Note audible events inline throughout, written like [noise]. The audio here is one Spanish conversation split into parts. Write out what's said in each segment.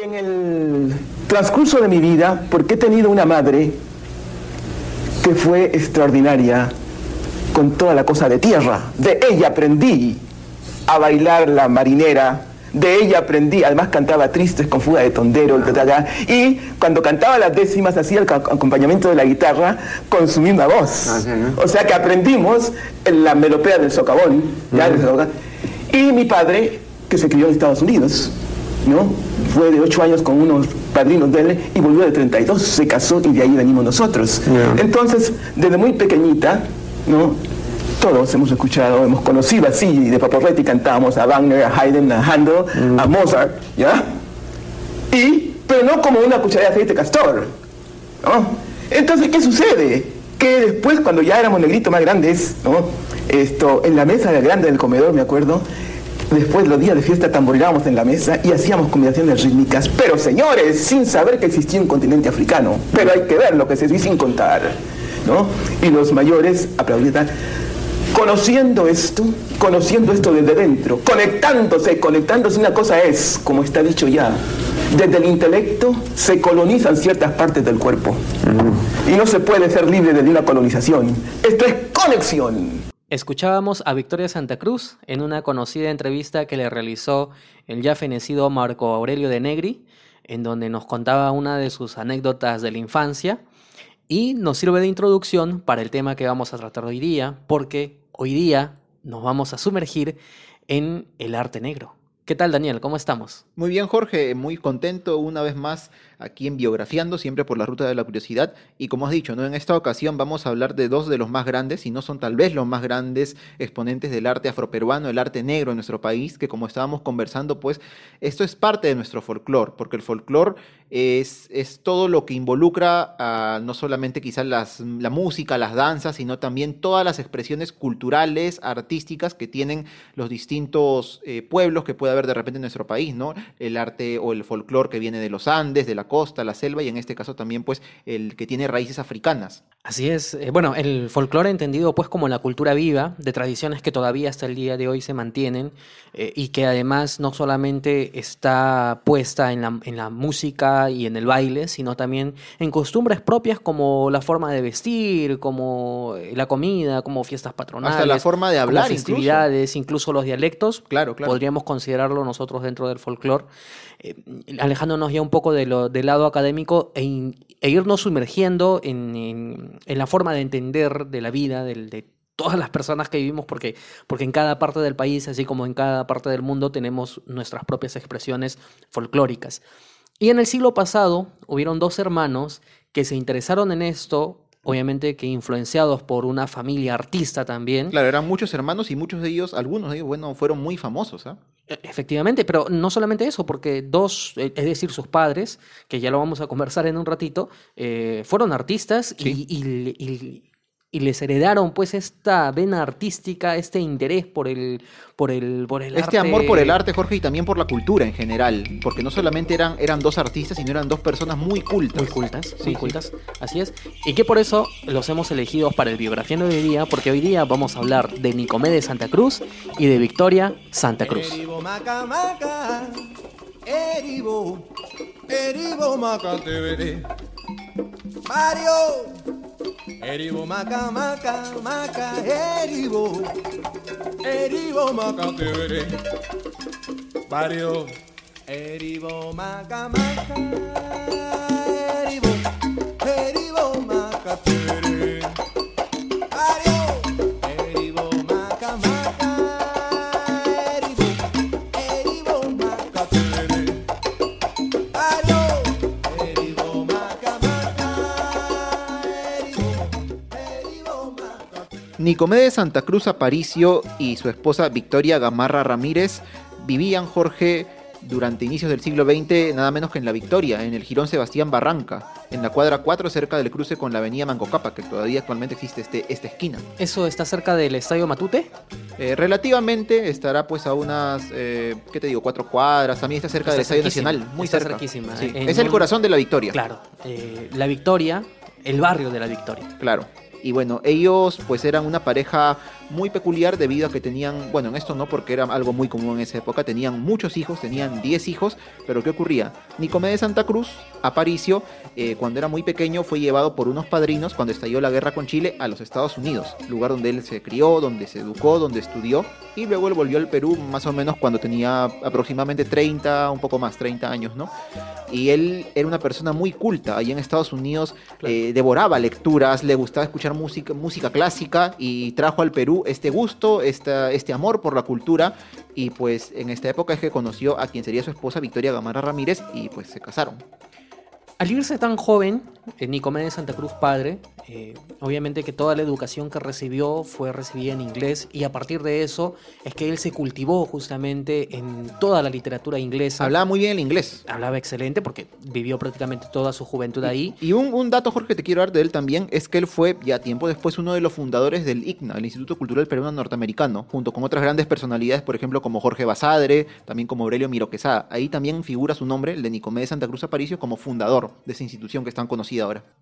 En el transcurso de mi vida, porque he tenido una madre que fue extraordinaria con toda la cosa de tierra, de ella aprendí a bailar la marinera, de ella aprendí, además cantaba tristes con fuga de tondero, y cuando cantaba las décimas hacía el acompañamiento de la guitarra con su misma voz. Ah, o sea que aprendimos la melopea del socavón. Y mi padre, que se crió en Estados Unidos, ¿no? Fue de ocho años con unos padrinos de él y volvió de 32, se casó y de ahí venimos nosotros. Entonces, desde muy pequeñita, ¿no? todos hemos escuchado, hemos conocido así, de Paporretti cantábamos a Wagner, a Haydn, a Handel, a mm. Mozart, ¿ya? Y, pero no como una cucharada de aceite castor, ¿no? Entonces, ¿qué sucede? Que después, cuando ya éramos negritos más grandes, ¿no? Esto, en la mesa grande del comedor, me acuerdo, después los días de fiesta tamborilábamos en la mesa y hacíamos combinaciones rítmicas, pero señores, sin saber que existía un continente africano, pero hay que ver lo que se dice sin contar, ¿no? Y los mayores aplaudían conociendo esto, conociendo esto desde dentro, conectándose, conectándose, una cosa es, como está dicho ya, desde el intelecto se colonizan ciertas partes del cuerpo. Y no se puede ser libre de una colonización. Esto es conexión. Escuchábamos a Victoria Santa Cruz en una conocida entrevista que le realizó el ya fenecido Marco Aurelio de Negri, en donde nos contaba una de sus anécdotas de la infancia y nos sirve de introducción para el tema que vamos a tratar hoy día, porque hoy día nos vamos a sumergir en el arte negro. ¿Qué tal, Daniel? ¿Cómo estamos? Muy bien, Jorge. Muy contento una vez más aquí en Biografiando, siempre por la ruta de la curiosidad. Y como has dicho, ¿no? en esta ocasión vamos a hablar de dos de los más grandes, y no son tal vez los más grandes exponentes del arte afroperuano, el arte negro en nuestro país, que como estábamos conversando, pues esto es parte de nuestro folclore, porque el folclore es, es todo lo que involucra a, no solamente quizás las, la música, las danzas, sino también todas las expresiones culturales, artísticas que tienen los distintos eh, pueblos que puede de repente en nuestro país, ¿no? El arte o el folclore que viene de los Andes, de la costa, la selva y en este caso también pues el que tiene raíces africanas. Así es. Eh, bueno, el folclore entendido pues como la cultura viva de tradiciones que todavía hasta el día de hoy se mantienen eh, y que además no solamente está puesta en la, en la música y en el baile, sino también en costumbres propias como la forma de vestir, como eh, la comida, como fiestas patronales. Hasta la forma de hablar. festividades, incluso. los dialectos. Claro, claro. Podríamos considerarlo nosotros dentro del folclore. Alejándonos ya un poco de lo, del lado académico e, e irnos sumergiendo en la forma de entender de la vida, de, todas las personas que vivimos, porque, porque en cada parte del país, así como en cada parte del mundo, tenemos nuestras propias expresiones folclóricas. Y en el siglo pasado hubieron dos hermanos que se interesaron en esto, obviamente que influenciados por una familia artista también. Claro, eran muchos hermanos y muchos de ellos, algunos de ellos, bueno, fueron muy famosos. ¿ah? E, efectivamente, pero no solamente eso, porque dos, e, es decir, sus padres, que ya lo vamos a conversar en un ratito, eh, fueron artistas y, y les heredaron pues esta vena artística, este interés por el, por el, por el este amor por el arte, Jorge, y también por la cultura en general, porque no solamente eran, eran dos artistas, sino eran dos personas muy cultas. Muy cultas, muy cultas, así es. Y que por eso los hemos elegido para el biografía de hoy día, porque hoy día vamos a hablar de Nicomé Santa Cruz y de Victoria Santa Cruz. Mario Eribo maca maca maca eribo Eribo maca tevere Barrio. Eribo maca maca Eribo Eribo maca tevere Nicomé de Santa Cruz Aparicio y su esposa Victoria Gamarra Ramírez vivían, Jorge, durante inicios del siglo XX, nada menos que en La Victoria, en el Girón Sebastián Barranca, en la cuadra 4, cerca del cruce con la avenida Mancocapa, que todavía actualmente existe este, esta esquina. ¿Eso está cerca del Estadio Matute? Eh, relativamente, estará pues a unas, eh, ¿qué te digo? Cuatro cuadras. También está cerca del Estadio Nacional, muy está cerca. Es el corazón de La Victoria. Claro, eh, La Victoria, el barrio de La Victoria. Claro. Y bueno, ellos pues eran una pareja muy peculiar debido a que tenían, bueno, en esto no porque era algo muy común en esa época, tenían muchos hijos, tenían 10 hijos, pero ¿qué ocurría? Nicomedes de Santa Cruz, Aparicio, eh, cuando era muy pequeño fue llevado por unos padrinos cuando estalló la guerra con Chile a los Estados Unidos, lugar donde él se crió, donde se educó, donde estudió, y luego él volvió al Perú más o menos cuando tenía aproximadamente 30, un poco más, 30 años, ¿no? Y él era una persona muy culta, allá en Estados Unidos eh, devoraba lecturas, le gustaba escuchar música, música clásica y trajo al Perú este gusto, esta, este amor por la cultura y pues en esta época es que conoció a quien sería su esposa Victoria Gamara Ramírez y pues se casaron. Al irse tan joven, eh, Nicomedes Santa Cruz padre, eh, obviamente que toda la educación que recibió fue recibida en inglés y a partir de eso es que él se cultivó justamente en toda la literatura inglesa. Hablaba muy bien el inglés. Hablaba excelente porque vivió prácticamente toda su juventud ahí. Y un, un dato, Jorge, que te quiero dar de él también es que él fue ya tiempo después uno de los fundadores del ICNA, el Instituto Cultural Peruano Norteamericano, junto con otras grandes personalidades, por ejemplo, como Jorge Basadre, también como Aurelio Miro Quesada. Ahí también figura su nombre, el de Nicomedes Santa Cruz Aparicio, como fundador de esa institución que es tan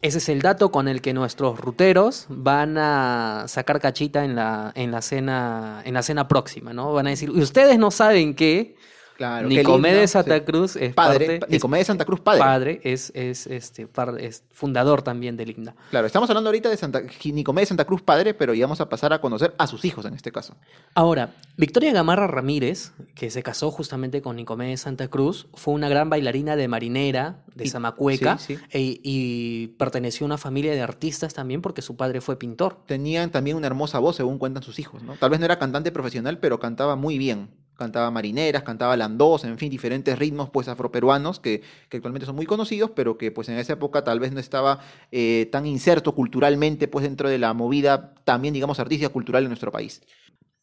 Ese es el dato con el que nuestros ruteros van a sacar cachita en la, en la cena, en la cena próxima, ¿no? Van a decir, "Y ustedes no saben que Claro, Nicomedes lindo, Santa sí. Cruz es Padre, parte- Nicomedes es Santa Cruz padre. padre, es, es, este, par- es fundador también del ICNA. Claro, estamos hablando ahorita de Santa, Nicomedes Santa Cruz padre, pero ya vamos a pasar a conocer a sus hijos en este caso. Ahora, Victoria Gamarra Ramírez, que se casó justamente con Nicomedes Santa Cruz, fue una gran bailarina de marinera, de Y- Zamacueca, sí, sí. e- y perteneció a una familia de artistas también porque su padre fue pintor. Tenían también una hermosa voz, según cuentan sus hijos, ¿no? Tal vez no era cantante profesional, pero cantaba muy bien. Cantaba marineras, cantaba landós, en fin, diferentes ritmos pues afroperuanos que, que actualmente son muy conocidos, pero que pues en esa época tal vez no estaba eh, tan inserto culturalmente pues dentro de la movida también digamos artística cultural en nuestro país.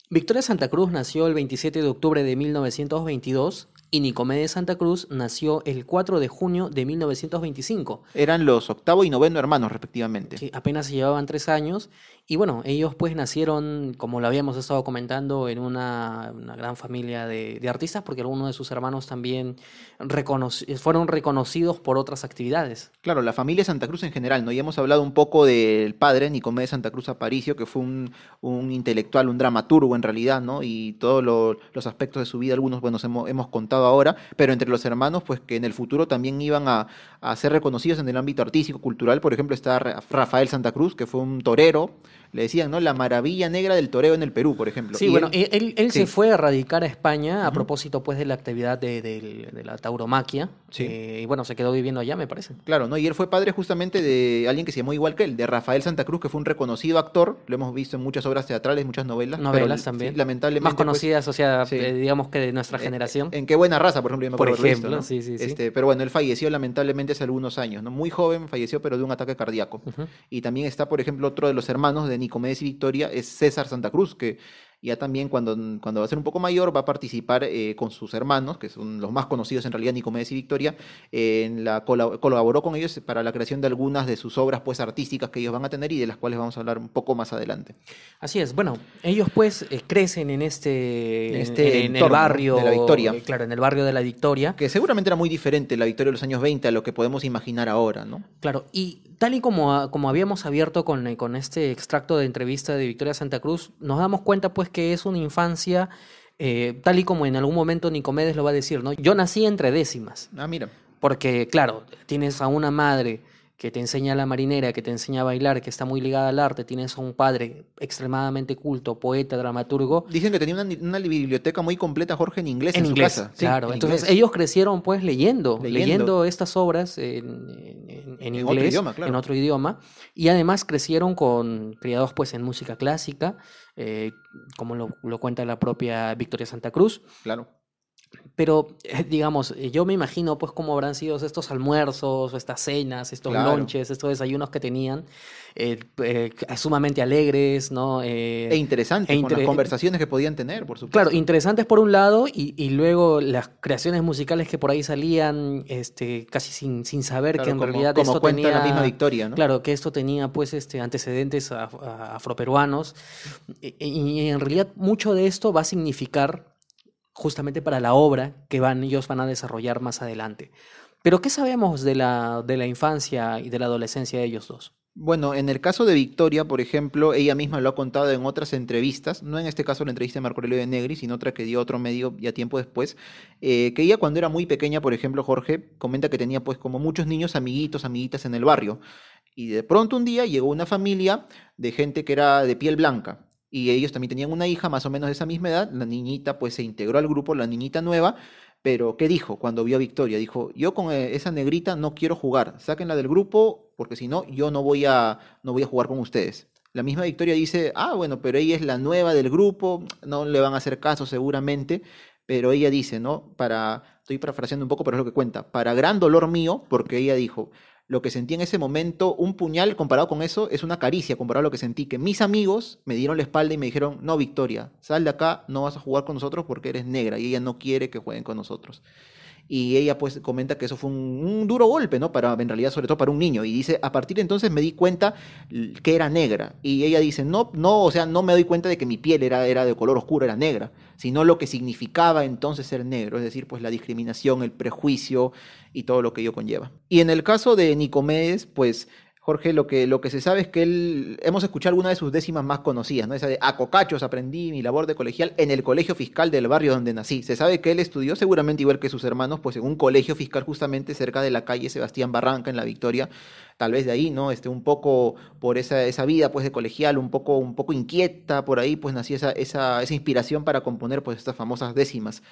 Victoria Santa Cruz nació el 27 de octubre de 1922 y Nicomedes Santa Cruz nació el 4 de junio de 1925. Eran los octavo y noveno hermanos respectivamente. Sí, apenas se llevaban tres años. Y bueno, ellos pues nacieron, como lo habíamos estado comentando, en una, una gran familia de, artistas, porque algunos de sus hermanos también reconoci- fueron reconocidos por otras actividades. Claro, la familia Santa Cruz en general, ¿no? Ya hemos hablado un poco del padre, Nicomedes Santa Cruz Aparicio, que fue un, intelectual, un dramaturgo en realidad, ¿no? Y todos lo- los aspectos de su vida, algunos, bueno, hemos, hemos contado ahora, pero entre los hermanos, pues que en el futuro también iban a, a ser reconocidos en el ámbito artístico, cultural. Por ejemplo, está Ra- Rafael Santa Cruz, que fue un torero, le decían, ¿no? La maravilla negra del toreo en el Perú, por ejemplo. Sí, Y bueno, él- él, él- él sí. se fue a radicar a España a propósito pues de la actividad de, del- de la tauromaquia. Sí. eh, y bueno, se quedó viviendo allá, me parece. Claro, ¿no? Y él fue padre justamente de alguien que se llamó igual que él, de Rafael Santa Cruz, que fue un reconocido actor, lo hemos visto en muchas obras teatrales, muchas novelas. pero, Novelas sí, también. lamentablemente. Más pues, conocidas, o sea, eh, digamos que de nuestra generación. En qué buena raza, por ejemplo, yo me Por acuerdo haberlo ejemplo, ¿no? sí, sí, sí. Este, pero bueno, él falleció lamentablemente hace algunos años, ¿no? Muy joven, falleció, pero de un ataque cardíaco. Y también está, por ejemplo, otro de los hermanos de Nicomedes y Victoria, es César Santa Cruz, que ya también cuando, cuando va a ser un poco mayor va a participar eh, con sus hermanos, que son los más conocidos en realidad, Nicomedes y Victoria, en la cola- colaboró con ellos para la creación de algunas de sus obras pues artísticas que ellos van a tener y de las cuales vamos a hablar un poco más adelante. Así es, bueno, ellos pues eh, crecen en este, En en, este en el barrio de la Victoria. eh, Claro, en el barrio de la Victoria. Que seguramente era muy diferente la Victoria de los años 20 a lo que podemos imaginar ahora, ¿no? Claro, y tal y como, como habíamos abierto con, eh, con este extracto de entrevista de Victoria Santa Cruz, nos damos cuenta pues que es una infancia, eh, tal y como en algún momento Nicomedes lo va a decir, ¿no? Yo nací entre décimas, Ah, mira. porque claro, tienes a una madre que te enseña la marinera, que te enseña a bailar, que está muy ligada al arte, tienes a un padre extremadamente culto, poeta, dramaturgo, Dicen que tenía una, una biblioteca muy completa, Jorge, en inglés en, en su inglés. Sí, claro. en Entonces inglés. ellos crecieron pues leyendo, leyendo, Leyendo. estas obras en, en- otro idioma, claro. en otro idioma, y además crecieron con criados pues en música clásica, eh, como lo, lo cuenta la propia Victoria Santa Cruz. Claro. Pero, eh, digamos, eh, yo me imagino pues cómo habrán sido estos almuerzos, o estas cenas, estos Claro. lonches, estos desayunos que tenían, eh, eh, sumamente alegres, ¿no? Eh, E interesante, e con las inter- conversaciones que podían tener, por supuesto. Claro, interesantes por un lado y, y luego las creaciones musicales que por ahí salían este, casi sin, sin saber Claro, que en como, realidad como esto tenía... la misma Victoria, ¿no? Claro, que esto tenía pues este, antecedentes a- a- afroperuanos y, y en realidad mucho de esto va a significar justamente para la obra que van, ellos van a desarrollar más adelante. Pero ¿qué sabemos de la, de la infancia y de la adolescencia de ellos dos? Bueno, en el caso de Victoria, por ejemplo, ella misma lo ha contado en otras entrevistas, no en este caso la entrevista de Marco Aurelio de Negri, sino otra que dio otro medio ya tiempo después, eh, que ella cuando era muy pequeña, por ejemplo, Jorge, comenta que tenía pues como muchos niños, amiguitos, amiguitas en el barrio. Y de pronto un día llegó una familia de gente que era de piel blanca. Y ellos también tenían una hija más o menos de esa misma edad. La niñita pues se integró al grupo, la niñita nueva, pero, ¿qué dijo cuando vio a Victoria? Dijo, yo con eh, esa negrita no quiero jugar, sáquenla del grupo porque si no, yo no voy, a, no voy a jugar con ustedes. La misma Victoria dice, ah, bueno, pero ella es la nueva del grupo, no le van a hacer caso seguramente, pero ella dice, ¿no? Para, estoy parafraseando un poco, pero es lo que cuenta, para gran dolor mío, porque ella dijo, lo que sentí en ese momento, un puñal comparado con eso, es una caricia comparado a lo que sentí, que mis amigos me dieron la espalda y me dijeron, no, Victoria, sal de acá, no vas a jugar con nosotros porque eres negra y ella no quiere que jueguen con nosotros. Y ella pues comenta que eso fue un, duro golpe, ¿no? Para, en realidad, sobre todo para un niño. Y dice, a partir de entonces me di cuenta que era negra. Y ella dice, no, no, o sea, no me doy cuenta de que mi piel era, era de color oscuro, era negra, sino lo que significaba entonces ser negro, es decir, pues la discriminación, el prejuicio y todo lo que ello conlleva. Y en el caso de Nicomedes, pues Jorge, lo que, lo que se sabe es que él, hemos escuchado alguna de sus décimas más conocidas, ¿no? Esa de a cocachos aprendí mi labor de colegial en el colegio fiscal del barrio donde nací. Se sabe que él estudió seguramente igual que sus hermanos, pues en un colegio fiscal justamente cerca de la calle Sebastián Barranca en La Victoria, tal vez de ahí, ¿no? Este, un poco por esa, esa vida pues de colegial, un poco, un poco inquieta, por ahí pues nació esa, esa, esa inspiración para componer pues estas famosas décimas.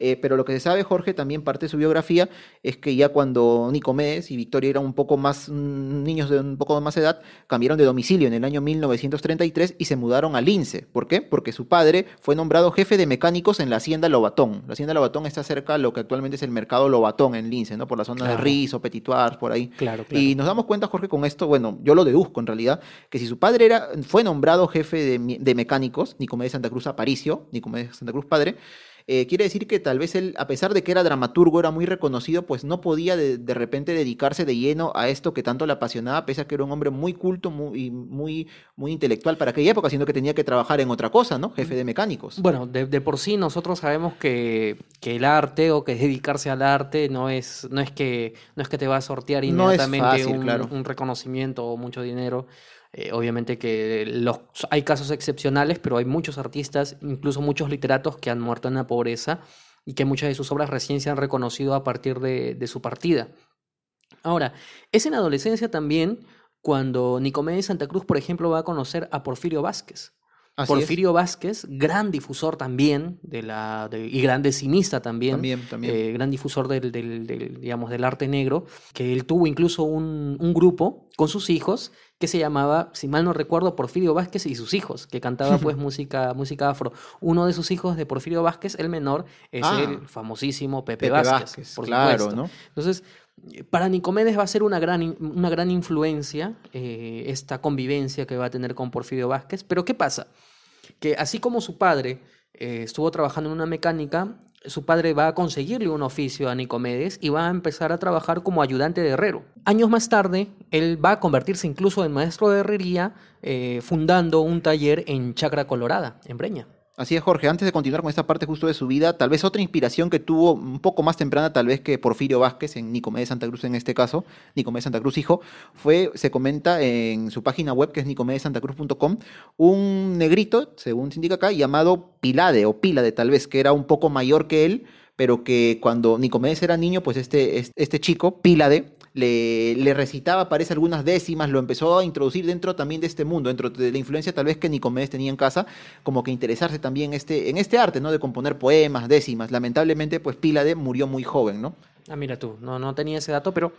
Eh, pero lo que se sabe, Jorge, también parte de su biografía, es que ya cuando Nicomedes y Victoria eran un poco más mm, niños de un poco más edad, cambiaron de domicilio en el año 1933 y se mudaron a Lince. ¿Por qué? Porque su padre fue nombrado jefe de mecánicos en la hacienda Lobatón. La hacienda Lobatón está cerca de lo que actualmente es el mercado Lobatón en Lince, ¿no? Por la zona de Rizo, Petituars, por ahí. Claro, claro. Y nos damos cuenta, Jorge, con esto, bueno, yo lo deduzco en realidad, que si su padre era, fue nombrado jefe de, de mecánicos, Nicomedes Santa Cruz Aparicio, Nicomedes Santa Cruz padre, eh, quiere decir que tal vez él, a pesar de que era dramaturgo, era muy reconocido, pues no podía de, repente dedicarse de lleno a esto que tanto le apasionaba, pese a que era un hombre muy culto muy, muy, muy intelectual para aquella época, sino que tenía que trabajar en otra cosa, ¿no? Jefe de mecánicos. Bueno, de, por sí nosotros sabemos que, que, el arte o que dedicarse al arte no es, no es, que, no es que te va a sortear inmediatamente un reconocimiento o mucho dinero. Eh, obviamente que hay casos excepcionales, pero hay muchos artistas, incluso muchos literatos que han muerto en la pobreza y que muchas de sus obras recién se han reconocido a partir de, de su partida. Ahora, es en adolescencia también cuando Nicomedes Santa Cruz, por ejemplo, va a conocer a Porfirio Vázquez. Porfirio Vázquez, gran difusor también de la y gran decimista también, también, también. Eh, gran difusor del, del, digamos, del arte negro, que él tuvo incluso un, un, grupo con sus hijos que se llamaba, si mal no recuerdo, Porfirio Vázquez y sus hijos, que cantaba pues [laughs] música, música afro. Uno de sus hijos de Porfirio Vázquez, el menor, es ah. el famosísimo Pepe, Vázquez, por claro, ¿no? Entonces, para Nicomedes va a ser una gran, una gran influencia eh, esta convivencia que va a tener con Porfirio Vázquez, pero ¿qué pasa? Que así como su padre eh, estuvo trabajando en una mecánica, su padre va a conseguirle un oficio a Nicomedes y va a empezar a trabajar como ayudante de herrero. Años más tarde, él va a convertirse incluso en maestro de herrería, eh, fundando un taller en Chacra Colorada, en Breña. Así es, Jorge. Antes de continuar con esta parte justo de su vida, tal vez otra inspiración que tuvo un poco más temprana, tal vez que Porfirio Vázquez en Nicomedes Santa Cruz en este caso, Nicomedes Santa Cruz hijo, fue, se comenta en su página web que es nicomedesantacruz.com, un negrito, según se indica acá, llamado Pilade o Pílade tal vez, que era un poco mayor que él, pero que cuando Nicomedes era niño, pues este, este chico, Pílade, le, le, recitaba, parece, algunas décimas, lo empezó a introducir dentro también de este mundo, dentro de la influencia tal vez que Nicomedes tenía en casa, como que interesarse también este, en este arte, ¿no? De componer poemas, décimas. Lamentablemente, pues Pílade murió muy joven, ¿no? Ah, mira tú, no, no tenía ese dato, pero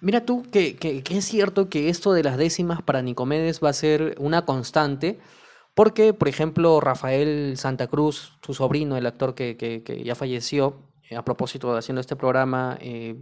mira tú que, que, es cierto que esto de las décimas para Nicomedes va a ser una constante, porque, por ejemplo, Rafael Santa Cruz, su sobrino, el actor que, que ya falleció, a propósito de haciendo este programa, eh,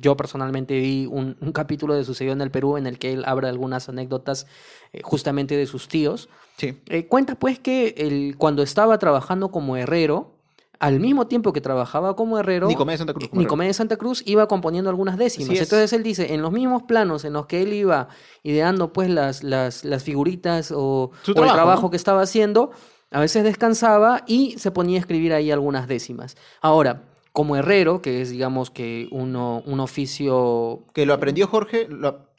yo personalmente vi un, capítulo de Sucedió en el Perú en el que él habla algunas anécdotas eh, justamente de sus tíos. Sí. Eh, cuenta pues que él, cuando estaba trabajando como herrero, al mismo tiempo que trabajaba como herrero, Nicomedes Santa Cruz, Nicomedes Santa Cruz iba componiendo algunas décimas. Entonces él dice, en los mismos planos en los que él iba ideando pues las, las, las figuritas o, el trabajo que estaba haciendo, a veces descansaba y se ponía a escribir ahí algunas décimas. Ahora, como herrero, que es digamos que uno, un oficio... Que lo aprendió Jorge,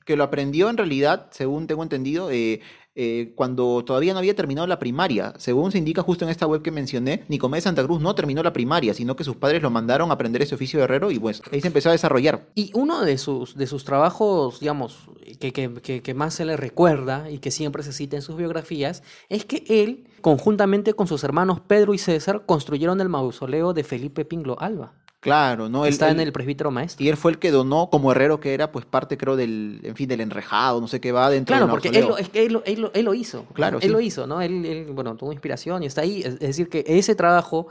que lo aprendió en realidad, según tengo entendido, eh, eh, cuando todavía no había terminado la primaria. Según se indica justo en esta web que mencioné, Nicomé de Santa Cruz no terminó la primaria, sino que sus padres lo mandaron a aprender ese oficio de herrero y pues ahí se empezó a desarrollar. Y uno de sus, de sus trabajos, digamos, que, que- que- que más se le recuerda y que siempre se cita en sus biografías, es que él, conjuntamente con sus hermanos Pedro y César, construyeron el mausoleo de Felipe Pinglo Alba. Claro, ¿no? Él- Está en él- el presbítero maestro. Y él fue el que donó como herrero que era, pues parte creo del, en fin, del enrejado, no sé qué va dentro Claro, porque él lo, es que él, lo- él lo- él lo hizo. Claro, Él sí. lo hizo, ¿no? Él, bueno, tuvo inspiración y está ahí. Es decir, que ese trabajo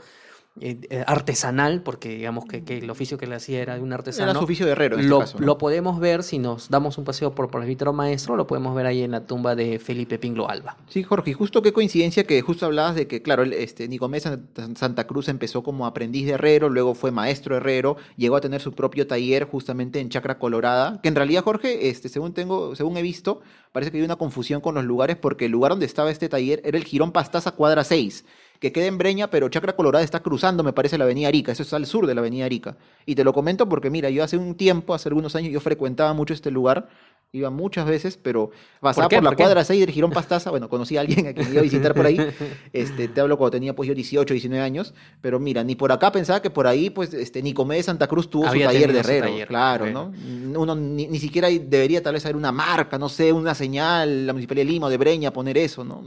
eh, eh, artesanal, porque digamos que, que el oficio que le hacía era de un artesano. Era su oficio de herrero en este lo, caso, ¿no? lo podemos ver si nos damos un paseo por presbítero maestro, lo podemos ver ahí en la tumba de Felipe Pinglo Alba. Sí, Jorge, y justo qué coincidencia que justo hablabas de que, claro, este, Nicomés San- Santa Cruz empezó como aprendiz de herrero, luego fue maestro herrero, llegó a tener su propio taller justamente en Chacra Colorada, que en realidad, Jorge, este, según tengo, según he visto, parece que hay una confusión con los lugares porque el lugar donde estaba este taller era el Girón Pastaza Cuadra 6, que queda en Breña, pero Chacra Colorada está cruzando, me parece, la avenida Arica, eso es al sur de la avenida Arica. Y te lo comento porque, mira, yo hace un tiempo, hace algunos años, yo frecuentaba mucho este lugar, iba muchas veces, pero pasaba por, la ¿Por qué? cuadra 6 del Girón Pastaza, bueno, conocí a alguien a quien iba a visitar por ahí, este, te hablo cuando tenía pues yo 18, 19 años, pero mira, ni por acá pensaba que por ahí pues este Nicomé de Santa Cruz tuvo Había su taller de herrero, taller, claro. ¿no? Uno ni, ni siquiera debería tal vez haber una marca, no sé, una señal, la Municipalidad de Lima o de Breña poner eso, ¿no?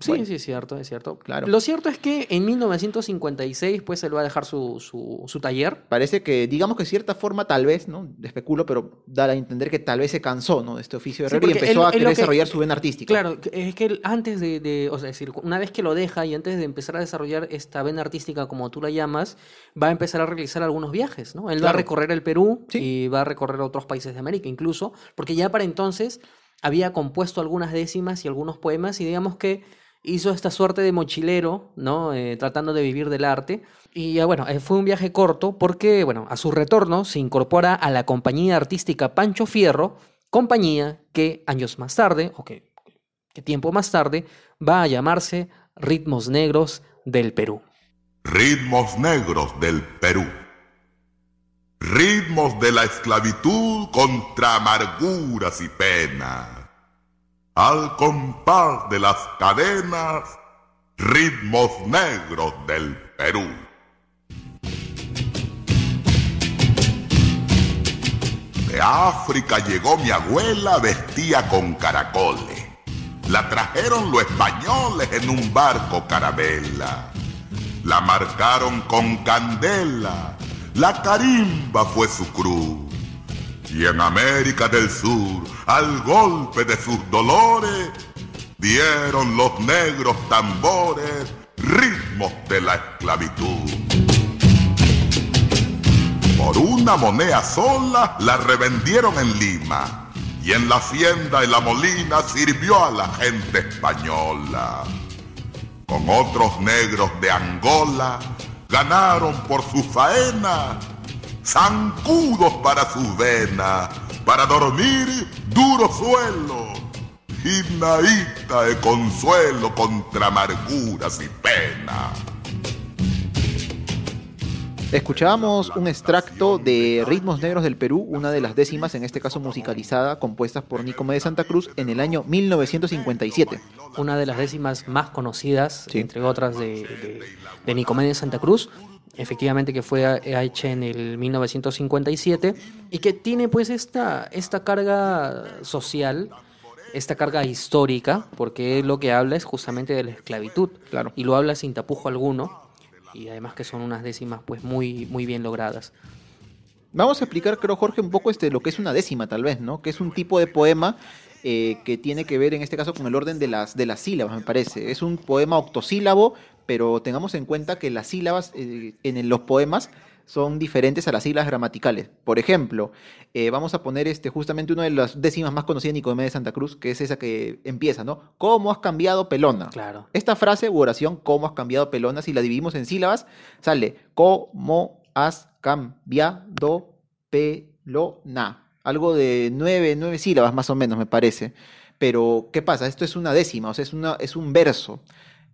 Sí, Bueno. sí, es cierto, es cierto. Claro. Lo cierto es que en 1956, pues, él va a dejar su, su, su taller. Parece que, digamos que de cierta forma, tal vez, ¿no? Especulo, pero da a entender que tal vez se cansó, ¿no? De este oficio de Sí, herrero y empezó él- a querer que- desarrollar su vena artística. Claro, es que él antes de, de- o sea, es decir, una vez que lo deja y antes de empezar a desarrollar esta vena artística, como tú la llamas, va a empezar a realizar algunos viajes, ¿no? Él va a recorrer el Perú Sí. y va a recorrer otros países de América incluso, porque ya para entonces había compuesto algunas décimas y algunos poemas y digamos que hizo esta suerte de mochilero, ¿no? Eh, tratando de vivir del arte. Y bueno, eh, fue un viaje corto porque, bueno, a su retorno se incorpora a la compañía artística Pancho Fierro, compañía que años más tarde, o que, que tiempo más tarde, va a llamarse Ritmos Negros del Perú. Ritmos negros del Perú. Ritmos de la esclavitud contra amarguras y penas. Al compás de las cadenas, ritmos negros del Perú. De África llegó mi abuela vestía con caracoles. La trajeron los españoles en un barco carabela. La marcaron con candela. La carimba fue su cruz. Y en América del Sur, al golpe de sus dolores, dieron los negros tambores ritmos de la esclavitud. Por una moneda sola la revendieron en Lima y en la hacienda de la Molina sirvió a la gente española. Con otros negros de Angola ganaron por su faena zancudos para sus venas, para dormir duro suelo y naíta de consuelo contra amarguras y penas. Escuchábamos un extracto de Ritmos Negros del Perú, una de las décimas, en este caso musicalizada, compuestas por Nicomé de Santa Cruz en el año 1957. Una de las décimas más conocidas, Sí. entre otras, de, de, de Santa Cruz. Efectivamente que fue hecha en el 1957 y que tiene pues esta, esta carga social, esta carga histórica, porque lo que habla es justamente de la esclavitud. Claro. Y lo habla sin tapujo alguno. Y además que son unas décimas pues muy, muy bien logradas. Vamos a explicar, creo, Jorge, un poco este, lo que es una décima, tal vez, ¿no? Que es un tipo de poema eh, que tiene que ver, en este caso, con el orden de las, de las sílabas, me parece. Es un poema octosílabo, pero tengamos en cuenta que las sílabas eh, en los poemas son diferentes a las sílabas gramaticales. Por ejemplo, eh, vamos a poner este, justamente una de las décimas más conocidas de Nicomé de Santa Cruz, que es esa que empieza, ¿no? ¿Cómo has cambiado pelona? Claro. Esta frase u oración, ¿cómo has cambiado pelona? Si la dividimos en sílabas, sale ¿Cómo has cambiado pelona? Algo de nueve, nueve sílabas más o menos, me parece. Pero, ¿qué pasa? Esto es una décima, o sea, es, una, es un verso.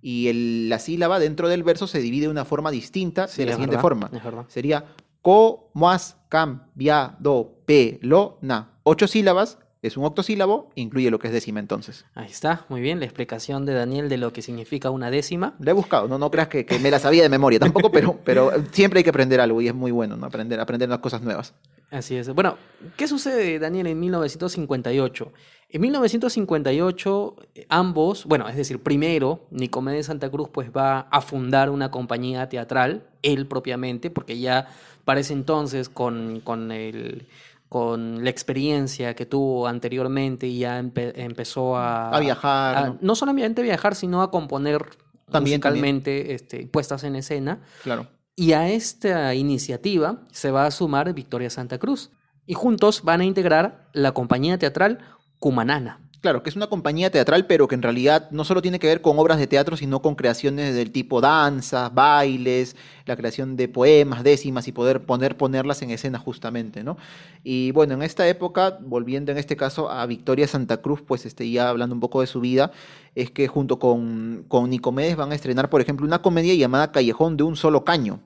Y el- la sílaba dentro del verso se divide de una forma distinta Sí, de la siguiente verdad, forma. Sería ¿Cómo has cambiado pelona? ocho sílabas, es un octosílabo, incluye lo que es décima entonces. Ahí está, muy bien, la explicación de Daniel de lo que significa una décima. La he buscado, no, no creas que, que me la sabía de memoria tampoco, pero, pero siempre hay que aprender algo y es muy bueno, ¿no? Aprender, aprender unas cosas nuevas. Así es. Bueno, ¿qué sucede, Daniel, en 1958? En 1958, eh, ambos, bueno, es decir, primero, Nicomedes Santa Cruz pues va a fundar una compañía teatral, él propiamente, porque ya para ese entonces, con, con, el, con la experiencia que tuvo anteriormente, y ya empe- empezó a... A viajar, a- ¿no? no solamente a viajar, sino a componer También, musicalmente Este, puestas en escena. Claro. Y a esta iniciativa se va a sumar Victoria Santa Cruz. Y juntos van a integrar la compañía teatral Cumanana. Claro, que es una compañía teatral, pero que en realidad no solo tiene que ver con obras de teatro, sino con creaciones del tipo danzas, bailes, la creación de poemas, décimas y poder poner, ponerlas en escena justamente, ¿no? Y bueno, en esta época, volviendo en este caso a Victoria Santa Cruz, pues este, ya hablando un poco de su vida, es que junto con, con Nicomedes van a estrenar, por ejemplo, una comedia llamada Callejón de un solo caño.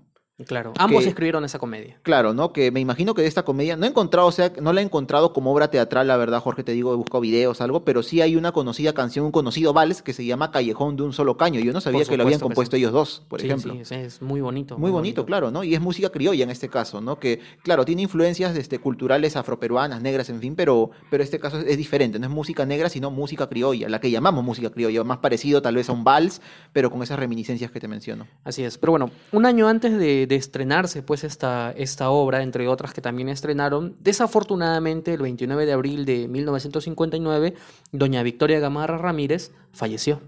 Claro. Ambos Que- escribieron esa comedia. Claro, ¿no? Que me imagino que de esta comedia, no he encontrado, o sea, no la he encontrado como obra teatral, la verdad, Jorge, te digo, he buscado videos, algo, pero sí hay una conocida canción, un conocido vals que se llama Callejón de un solo caño. Yo no sabía que lo habían compuesto sí. ellos dos, por Sí, ejemplo. sí, es, es muy bonito. Muy bonito, claro, ¿no? Y es música criolla en este caso, ¿no? Que, claro, tiene influencias este, culturales afroperuanas, negras, en fin, pero, pero este caso es diferente, no es música negra, sino música criolla, la que llamamos música criolla, más parecido tal vez a un vals, pero con esas reminiscencias que te menciono. Así es. Pero bueno, un año antes de, de estrenarse pues esta, esta obra, entre otras que también estrenaron, desafortunadamente el 29 de abril de 1959, doña Victoria Gamarra Ramírez falleció.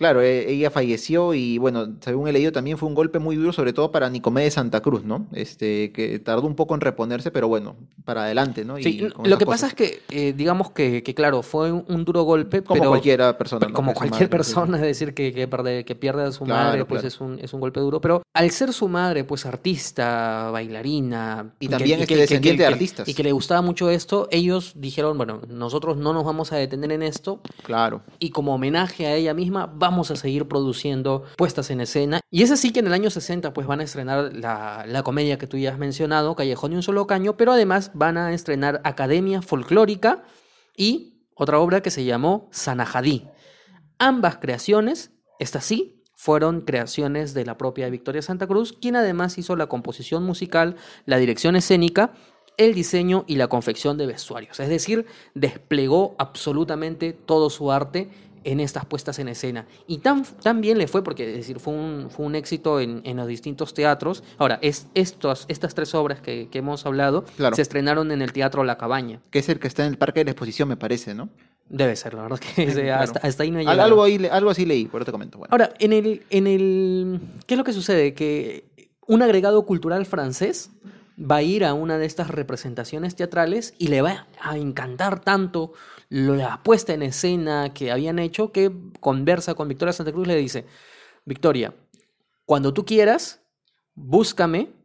Claro, e- ella falleció y bueno, según he leído también fue un golpe muy duro, sobre todo para Nicomedes Santa Cruz, ¿no? Este, que tardó un poco en reponerse, pero bueno, para adelante, ¿no? Y Sí, lo que cosas. pasa es que, eh, digamos que, que, claro, fue un, un duro golpe, como pero cualquiera persona, ¿no? como cualquier madre, sí. persona, es decir, que, que, pierde, que pierde a su Claro, madre, pues claro. es, un, es un golpe duro. Pero al ser su madre, pues artista, bailarina. Y también este que- que- descendiente de artistas. Y que le gustaba mucho esto, ellos dijeron, bueno, nosotros no nos vamos a detener en esto, Claro. y como homenaje a ella misma vamos a seguir produciendo puestas en escena. Y es así que en el año 60 pues van a estrenar la, la comedia que tú ya has mencionado, Callejón y un solo caño, pero además van a estrenar Academia Folclórica y otra obra que se llamó Sanajadí. Ambas creaciones, estas sí, fueron creaciones de la propia Victoria Santa Cruz, quien además hizo la composición musical, la dirección escénica, el diseño y la confección de vestuarios. Es decir, desplegó absolutamente todo su arte en estas puestas en escena. Y tan, tan bien le fue, porque es decir, fue un, fue un éxito en, en los distintos teatros. Ahora, es, estos, estas tres obras que, que hemos hablado Claro. se estrenaron en el Teatro La Cabaña. Que es el que está en el Parque de la Exposición, me parece, ¿no? Debe ser, la verdad que Claro. hasta, hasta ahí no he llegado. algo, ahí, algo así leí, por eso te comento. Bueno. Ahora, en el, en el. ¿Qué es lo que sucede? Que un agregado cultural francés va a ir a una de estas representaciones teatrales y le va a encantar tanto la puesta en escena que habían hecho que conversa con Victoria Santa Cruz le dice: Victoria, cuando tú quieras, búscame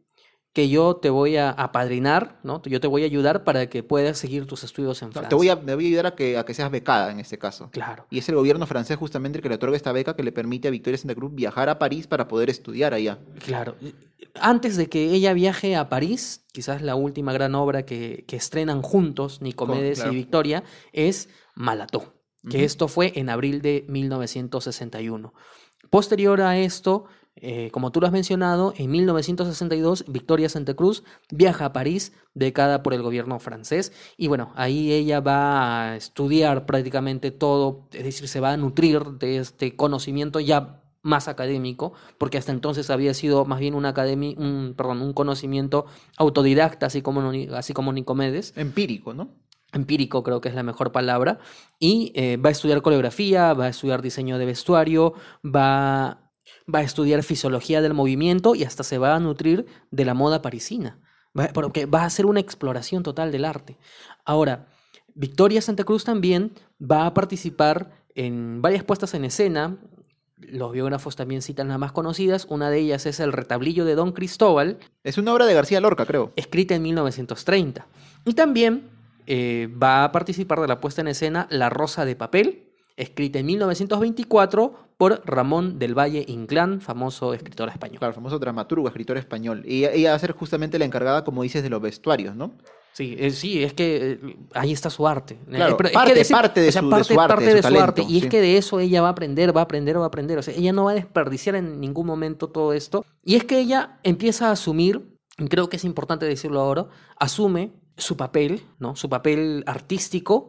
que yo te voy a apadrinar, ¿no? Yo te voy a ayudar para que puedas seguir tus estudios en Francia. te, voy a, te voy a ayudar a que, a que seas becada en este caso. Claro. Y es el gobierno francés justamente el que le otorga esta beca que le permite a Victoria Santa Cruz viajar a París para poder estudiar allá. Claro. Antes de que ella viaje a París, quizás la última gran obra que, que estrenan juntos, Nicomedes claro. y Victoria, es Malató, que esto fue en abril de 1961. Posterior a esto, eh, como tú lo has mencionado, en 1962 Victoria Santa Cruz viaja a París, becada por el gobierno francés, y bueno, ahí ella va a estudiar prácticamente todo, es decir, se va a nutrir de este conocimiento ya más académico, porque hasta entonces había sido más bien una academia, un, perdón, un conocimiento autodidacta, así como, así como Nicomedes Empírico, ¿no? empírico creo que es la mejor palabra, y eh, va a estudiar coreografía, va a estudiar diseño de vestuario, va, va a estudiar fisiología del movimiento y hasta se va a nutrir de la moda parisina, va- porque va a hacer una exploración total del arte. Ahora, Victoria Santa Cruz también va a participar en varias puestas en escena. Los biógrafos también citan las más conocidas. Una de ellas es El retablillo de Don Cristóbal, Es una obra de García Lorca, creo. escrita en 1930. Y también eh, va a participar de la puesta en escena La Rosa de Papel, escrita en 1924 por Ramón del Valle Inclán, famoso escritor español. Claro, famoso dramaturgo, escritor español. Y ella, va a ser justamente la encargada, como dices, de los vestuarios, ¿no? Sí, eh, sí, es que eh, ahí está su arte. Claro, Eh, es parte- que ese- parte de o sea, su- de parte- su arte, parte de su de su talento, arte. Y sí. es que de eso ella va a aprender, va a aprender, va a aprender. O sea, ella no va a desperdiciar en ningún momento todo esto. Y es que ella empieza a asumir, y creo que es importante decirlo ahora, asume su papel, ¿no? Su papel artístico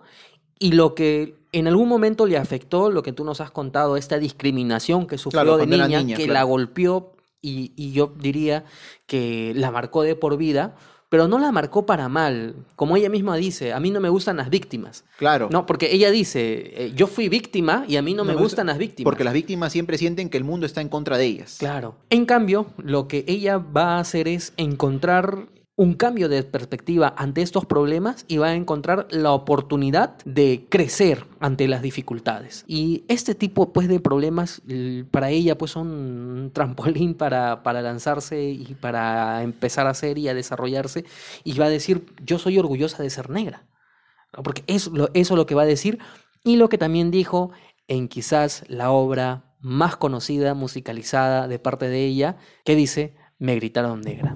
y lo que en algún momento le afectó, lo que tú nos has contado, esta discriminación que sufrió Claro, de niña, niña, que claro. la golpeó y, y yo diría que la marcó de por vida, pero no la marcó para mal. Como ella misma dice, a mí no me gustan las víctimas. Claro. No, porque ella dice, eh, yo fui víctima y a mí no, me me gusta- gustan las víctimas. Porque las víctimas siempre sienten que el mundo está en contra de ellas. Claro. En cambio, lo que ella va a hacer es encontrar un cambio de perspectiva ante estos problemas y va a encontrar la oportunidad de crecer ante las dificultades. Y este tipo pues, de problemas para ella pues, son un trampolín para, para lanzarse y para empezar a hacer y a desarrollarse. Y va a decir, yo soy orgullosa de ser negra. Porque eso, eso es lo que va a decir. Y lo que también dijo en quizás la obra más conocida, musicalizada de parte de ella, que dice, me gritaron negra.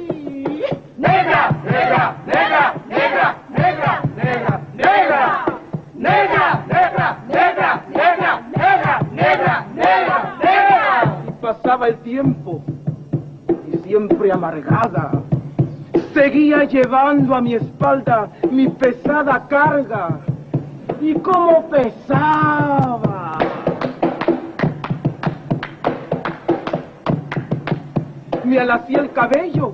¡Negra! ¡Negra! ¡Negra! ¡Negra! ¡Negra! ¡Negra! ¡Negra! ¡Negra! ¡Negra! ¡Negra! ¡Negra! ¡Negra! ¡Negra! ¡Negra! ¡Negra! Y pasaba el tiempo y siempre amargada. Seguía llevando a mi espalda mi pesada carga. ¿Y cómo pesaba? Me alacía el cabello,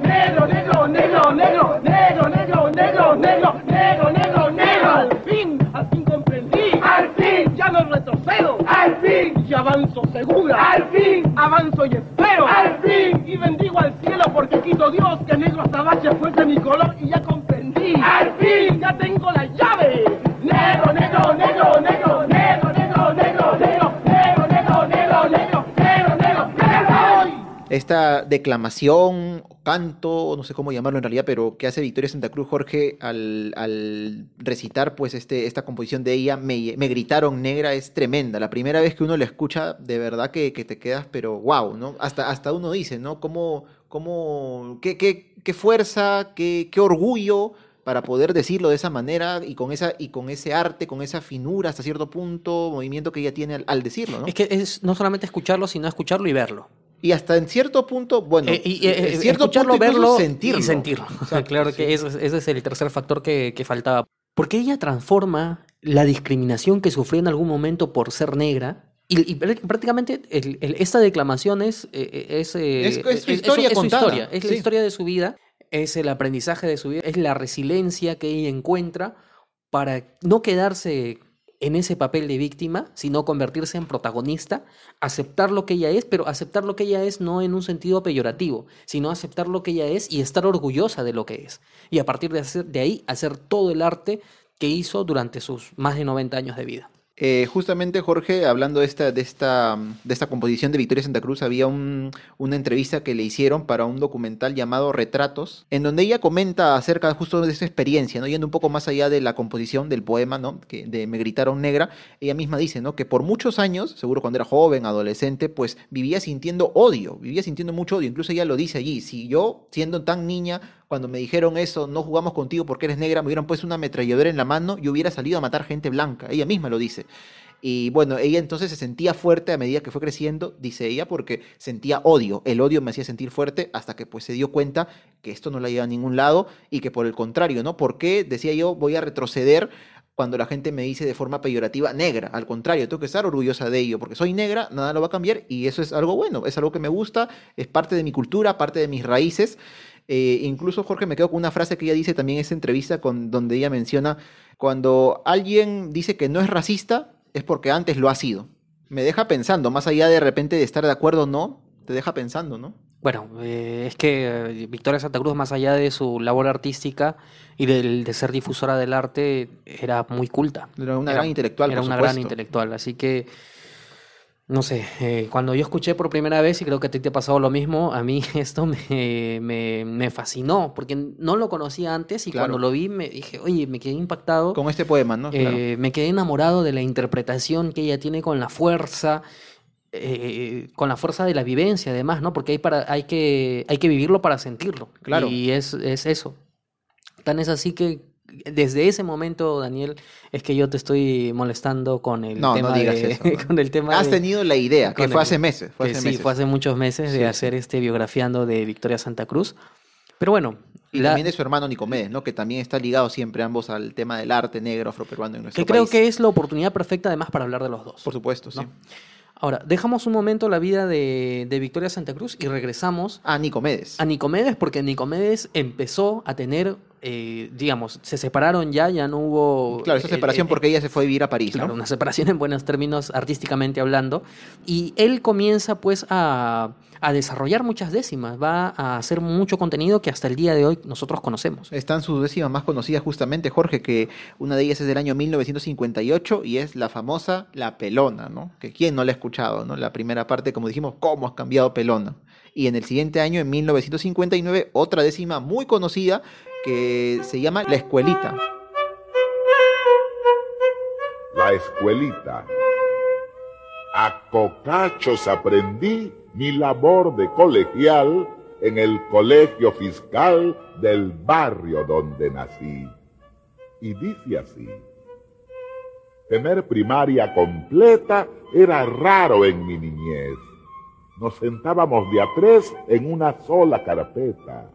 avanzo segura! ¡Al fin! ¡Avanzo y espero! ¡Al fin! Y bendigo al cielo porque quito Dios que negro azabache fuese mi color y ya comprendí! ¡Al fin! ¡Ya tengo la llave! ¡Negro, negro, negro, negro, negro, negro, negro, negro, negro, negro, negro, negro, negro, negro, negro! esta declamación, canto, no sé cómo llamarlo en realidad, pero que hace Victoria Santa Cruz Jorge al, al recitar pues este, esta composición de ella, me, gritaron negra, es tremenda. La primera vez que uno la escucha, de verdad que, que te quedas, pero wow, ¿no? Hasta, hasta uno dice, ¿no? ¿Cómo, cómo, qué, qué, qué fuerza, qué, qué orgullo para poder decirlo de esa manera y con, esa, y con ese arte, con esa finura hasta cierto punto, movimiento que ella tiene al, al decirlo, ¿no? Es que es no solamente escucharlo, sino escucharlo y verlo. Y hasta en cierto punto, bueno, Eh, y, eh, en cierto escucharlo, punto incluso verlo sentirlo. y sentirlo. [laughs] Claro sí. que ese, es- ese es el tercer factor que, que faltaba. Porque ella transforma la discriminación que sufrió en algún momento por ser negra. Y, y prá- prácticamente el- el- esta declamación es, eh, es, eh, Es- es su historia su contada, historia, es la historia de su vida. es el aprendizaje de su vida, es la resiliencia que ella encuentra para no quedarse en ese papel de víctima, sino convertirse en protagonista, aceptar lo que ella es, pero aceptar lo que ella es no en un sentido peyorativo, sino aceptar lo que ella es y estar orgullosa de lo que es. Y a partir de, hacer, de ahí hacer todo el arte que hizo durante sus más de 90 años de vida. Eh, justamente, Jorge, hablando de esta, de esta, de esta composición de Victoria Santa Cruz, había un, una entrevista que le hicieron para un documental llamado Retratos, en donde ella comenta acerca justo de esa experiencia, ¿no? yendo un poco más allá de la composición del poema, ¿no? de Me gritaron negra, ella misma dice ¿no? que por muchos años, seguro cuando era joven, adolescente, pues vivía sintiendo odio, vivía sintiendo mucho odio, incluso ella lo dice allí, si yo, siendo tan niña, cuando me dijeron eso, no jugamos contigo porque eres negra, me hubieran puesto una ametralladora en la mano y hubiera salido a matar gente blanca. Ella misma lo dice. Y bueno, ella entonces se sentía fuerte a medida que fue creciendo, dice ella, porque sentía odio. El odio me hacía sentir fuerte hasta que pues se dio cuenta que esto no la lleva a ningún lado y que por el contrario, ¿no? ¿Por qué, decía yo, voy a retroceder cuando la gente me dice de forma peyorativa negra. Al contrario, tengo que estar orgullosa de ello, porque soy negra, nada lo va a cambiar y eso es algo bueno, es algo que me gusta, es parte de mi cultura, parte de mis raíces eh, incluso, Jorge, me quedo con una frase que ella dice también en esa entrevista con, donde ella menciona, cuando alguien dice que no es racista, es porque antes lo ha sido. Me deja pensando, más allá de repente de estar de acuerdo o no, te deja pensando, ¿no? Bueno, eh, es que eh, Victoria Santa Cruz, más allá de su labor artística y de ser difusora del arte, era muy culta. Era una gran intelectual. Era una gran intelectual, así que no sé, eh, cuando yo escuché por primera vez, y creo que a ti te ha pasado lo mismo, a mí [laughs] esto me, me, fascinó, porque no lo conocía antes y cuando lo vi me dije, oye, me quedé impactado. Con este poema, ¿no? Eh, me quedé enamorado de la interpretación que ella tiene con la fuerza, eh, con la fuerza de la vivencia, además, ¿no? Porque hay, para, hay, que, hay que vivirlo para sentirlo. Claro. Y es, es eso. Tan es así que desde ese momento, Daniel, es que yo te estoy molestando con el tema no digas de, eso, [laughs] con el tema Has tenido la idea, que fue hace meses. Fue sí, fue hace muchos meses de hacer este biografiando de Victoria Santa Cruz. Pero bueno. Y también de su hermano Nicomedes, ¿no? Que también está ligado siempre ambos al tema del arte negro afroperuano en nuestro Que creo que es la oportunidad perfecta además para hablar de los dos. Por supuesto, sí. Ahora, dejamos un momento la vida de, de, Victoria Santa Cruz y regresamos a Nicomedes. A Nicomedes, porque Nicomedes empezó a tener eh, digamos, se separaron ya, ya no hubo... Claro, esa eh, separación eh, porque ella se fue a vivir a París, claro, una separación en buenos términos artísticamente hablando. Y él comienza pues a, a, desarrollar muchas décimas, va a hacer mucho contenido que hasta el día de hoy nosotros conocemos. Están sus décimas más conocidas justamente, Jorge, que una de ellas es del año 1958 y es la famosa La Pelona, ¿no? Que quién no la ha escuchado, ¿no? La primera parte, como dijimos, ¿cómo has cambiado Pelona? Y en el siguiente año, en 1959, otra décima muy conocida que se llama La Escuelita. La Escuelita. A cocachos aprendí mi labor de colegial en el colegio fiscal del barrio donde nací. Y dice así, tener primaria completa era raro en mi niñez. Nos sentábamos de a tres en una sola carpeta